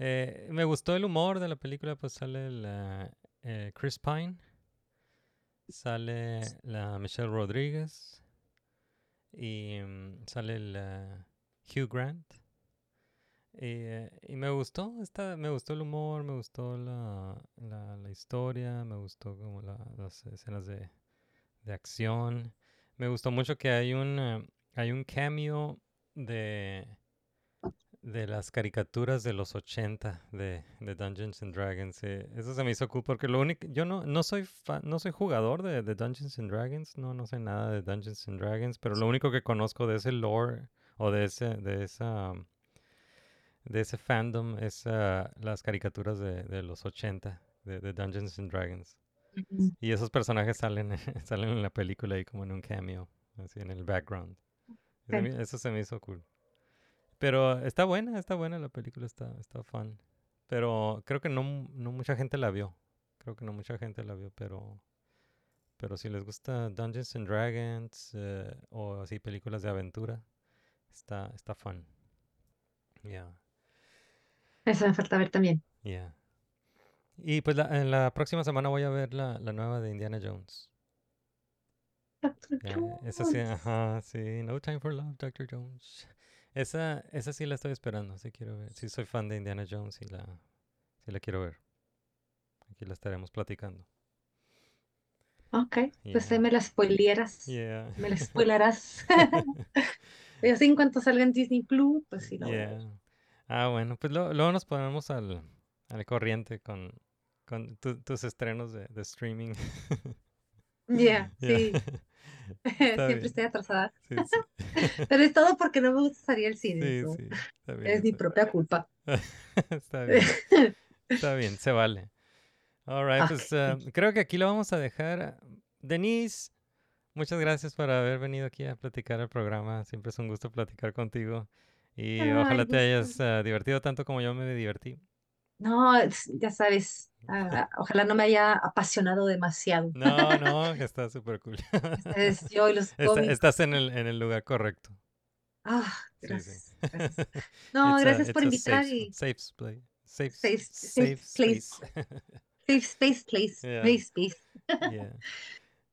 Eh, me gustó el humor de la película, pues sale la, eh, Chris Pine, sale la Michelle Rodríguez y mm, sale eh, Hugh Grant. Y, eh, y me gustó, esta, me gustó el humor, me gustó la, la, la historia, me gustó como la- las escenas de, de acción. Me gustó mucho que hay un, eh, hay un cameo de, de las caricaturas de los 80 de, de Dungeons and Dragons. eh, Eso se me hizo cool porque lo único, yo no, no soy fa- no soy jugador de, de Dungeons and Dragons, no, no sé nada de Dungeons and Dragons, pero lo único que conozco de ese lore o de ese, de esa de ese fandom es ah, las caricaturas de, de los 80 de, de Dungeons and Dragons. Y esos personajes salen, [laughs] salen en la película ahí como en un cameo, así en el background. Eso se me hizo cool. Pero está buena, está buena la película, está, está fun. Pero creo que no, no mucha gente la vio. Creo que no mucha gente la vio, pero... Pero si les gusta Dungeons and Dragons eh, o así películas de aventura, está, está fun. Yeah. Eso me falta ver también. Yeah. Y pues la, en la próxima semana voy a ver la, la nueva de Indiana Jones. Dr. Yeah, esa sí, Jones. ajá, sí. No Time for Love, Dr. Jones. Esa, esa sí la estoy esperando, sí quiero ver. Sí soy fan de Indiana Jones y la, sí la quiero ver. Aquí la estaremos platicando. Ok, pues ahí me la spoileras. Yeah. Me la [laughs] spoilerás. [laughs] Y así en cuanto salga en Disney Plus, pues sí, ver. Yeah. Ah, bueno, pues lo- luego nos ponemos al, al corriente con, con tu- tus estrenos de, de streaming. Yeah, [laughs] Yeah. sí. Siempre bien. estoy atrasada. Sí, sí. [laughs] Pero es todo porque no me gusta salir al cine. Sí, so, sí, está bien, Es mi propia culpa. [laughs] Está bien. Está bien, se vale. All right, pues uh, creo que aquí lo vamos a dejar. Denise, muchas gracias por haber venido aquí a platicar el programa. Siempre es un gusto platicar contigo. Y Ay, ojalá te hayas uh, divertido tanto como yo me divertí. No, ya sabes, ah, [laughs] ojalá no me haya apasionado demasiado. No, [laughs] no, está súper cool. Es yo y los [laughs] Está- cómics. estás en el, en el lugar correcto. Ah, Sí, sí. gracias. No, It's a- gracias por invitar safe, y safe play. Safe, Safe- safe, safe place. space. safe space, place, Yeah. place, space. Yeah.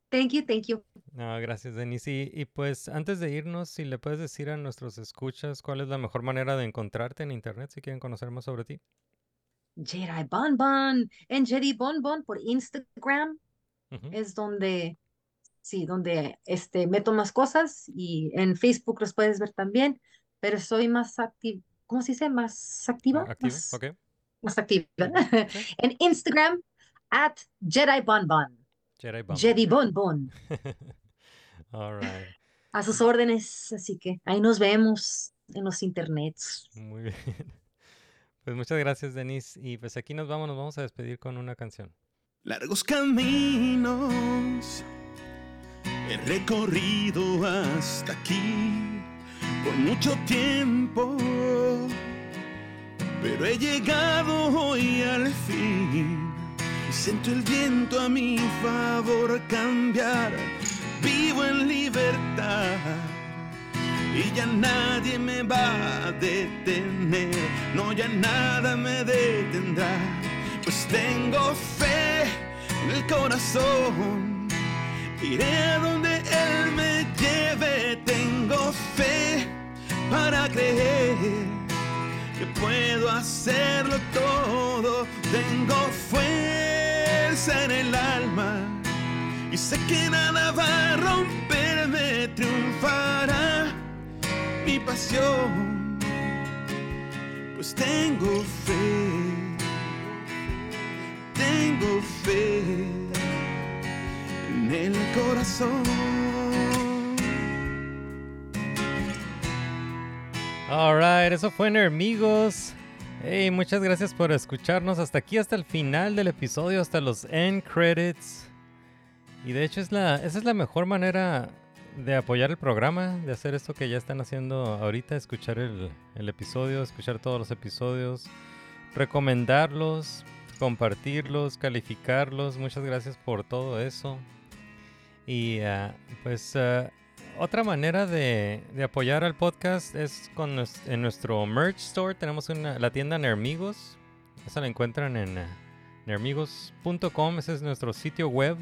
Thank you, thank you. No, gracias, Denise. Y, y pues antes de irnos, si le puedes decir a nuestros escuchas cuál es la mejor manera de encontrarte en internet si quieren conocer más sobre ti. Jedi Bon Bon en Jedi Bon Bon por Instagram es donde, sí, donde este, meto más cosas y en Facebook los puedes ver también, pero soy más activa, ¿cómo se dice? Más activa, Ah, más, activa. [laughs] En Instagram, at Jedi Bon Bon, Jedi Bump. Jedi Bon Bon, [laughs] All right. a sus órdenes, así que ahí nos vemos en los internets. Muy bien. Pues muchas gracias, Denise. Y pues aquí nos vamos, nos vamos a despedir con una canción. Largos caminos he recorrido hasta aquí por mucho tiempo, pero he llegado hoy al fin y siento el viento a mi favor cambiar. Vivo en libertad y ya nadie me va a detener, no ya nada me detendrá, pues tengo fe en el corazón, iré a donde Él me lleve, tengo fe para creer que puedo hacerlo todo, tengo fuerza en el alma. Y sé que nada va a romperme, triunfará mi pasión, pues tengo fe, tengo fe en el corazón. All right, eso fue Nermigos. Hey, muchas gracias por escucharnos hasta aquí, hasta el final del episodio, hasta los end credits. Y de hecho es la, esa es la mejor manera de apoyar el programa, de hacer esto que ya están haciendo ahorita, escuchar el, el episodio, escuchar todos los episodios, recomendarlos, compartirlos, calificarlos. Muchas gracias por todo eso. Y ah, pues ah, otra manera de, de apoyar al podcast es con en nuestro merch store. Tenemos una, la tienda Nermigos. Esa la encuentran en ah, nermigos.com. Ese es nuestro sitio web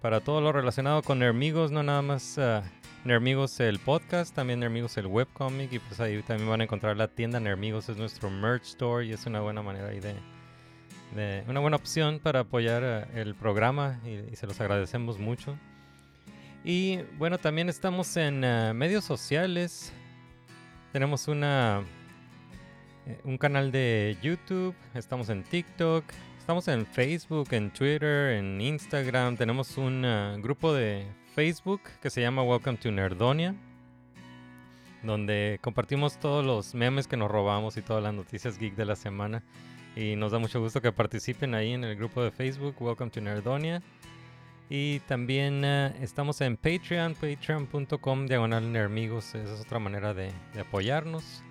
para todo lo relacionado con Nermigos, no nada más ah, Nermigos el podcast, también Nermigos el webcomic y pues ahí también van a encontrar la tienda Nermigos, es nuestro merch store y es una buena manera ahí de, de una buena opción para apoyar eh, el programa y, se los agradecemos mucho. Y bueno, también estamos en eh, medios sociales. Tenemos una eh, un canal de YouTube, estamos en TikTok, estamos en Facebook, en Twitter, en Instagram. Tenemos un eh, grupo de Facebook que se llama Welcome to Nerdonia, donde compartimos todos los memes que nos robamos y todas las noticias geek de la semana. Y nos da mucho gusto que participen ahí en el grupo de Facebook Welcome to Nerdonia. Y también eh, estamos en Patreon, patreon.com diagonal nermigos. Esa es otra manera de, apoyarnos.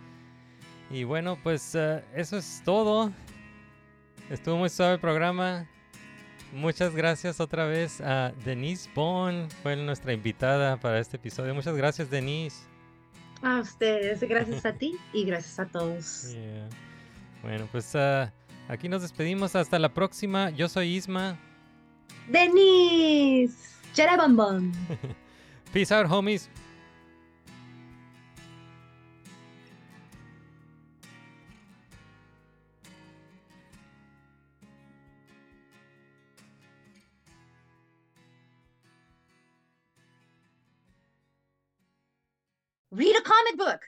Y bueno, pues eh, eso es todo. Estuvo muy suave el programa. Muchas gracias otra vez a Denise Bond. Fue nuestra invitada para este episodio. Muchas gracias, Denise. A ustedes, gracias a ti y gracias a todos. [laughs] Yeah. Bueno, pues ah, aquí nos despedimos. Hasta la próxima. Yo soy Isma. Denise, Cherabambam. [laughs] Peace out, homies. Comic book.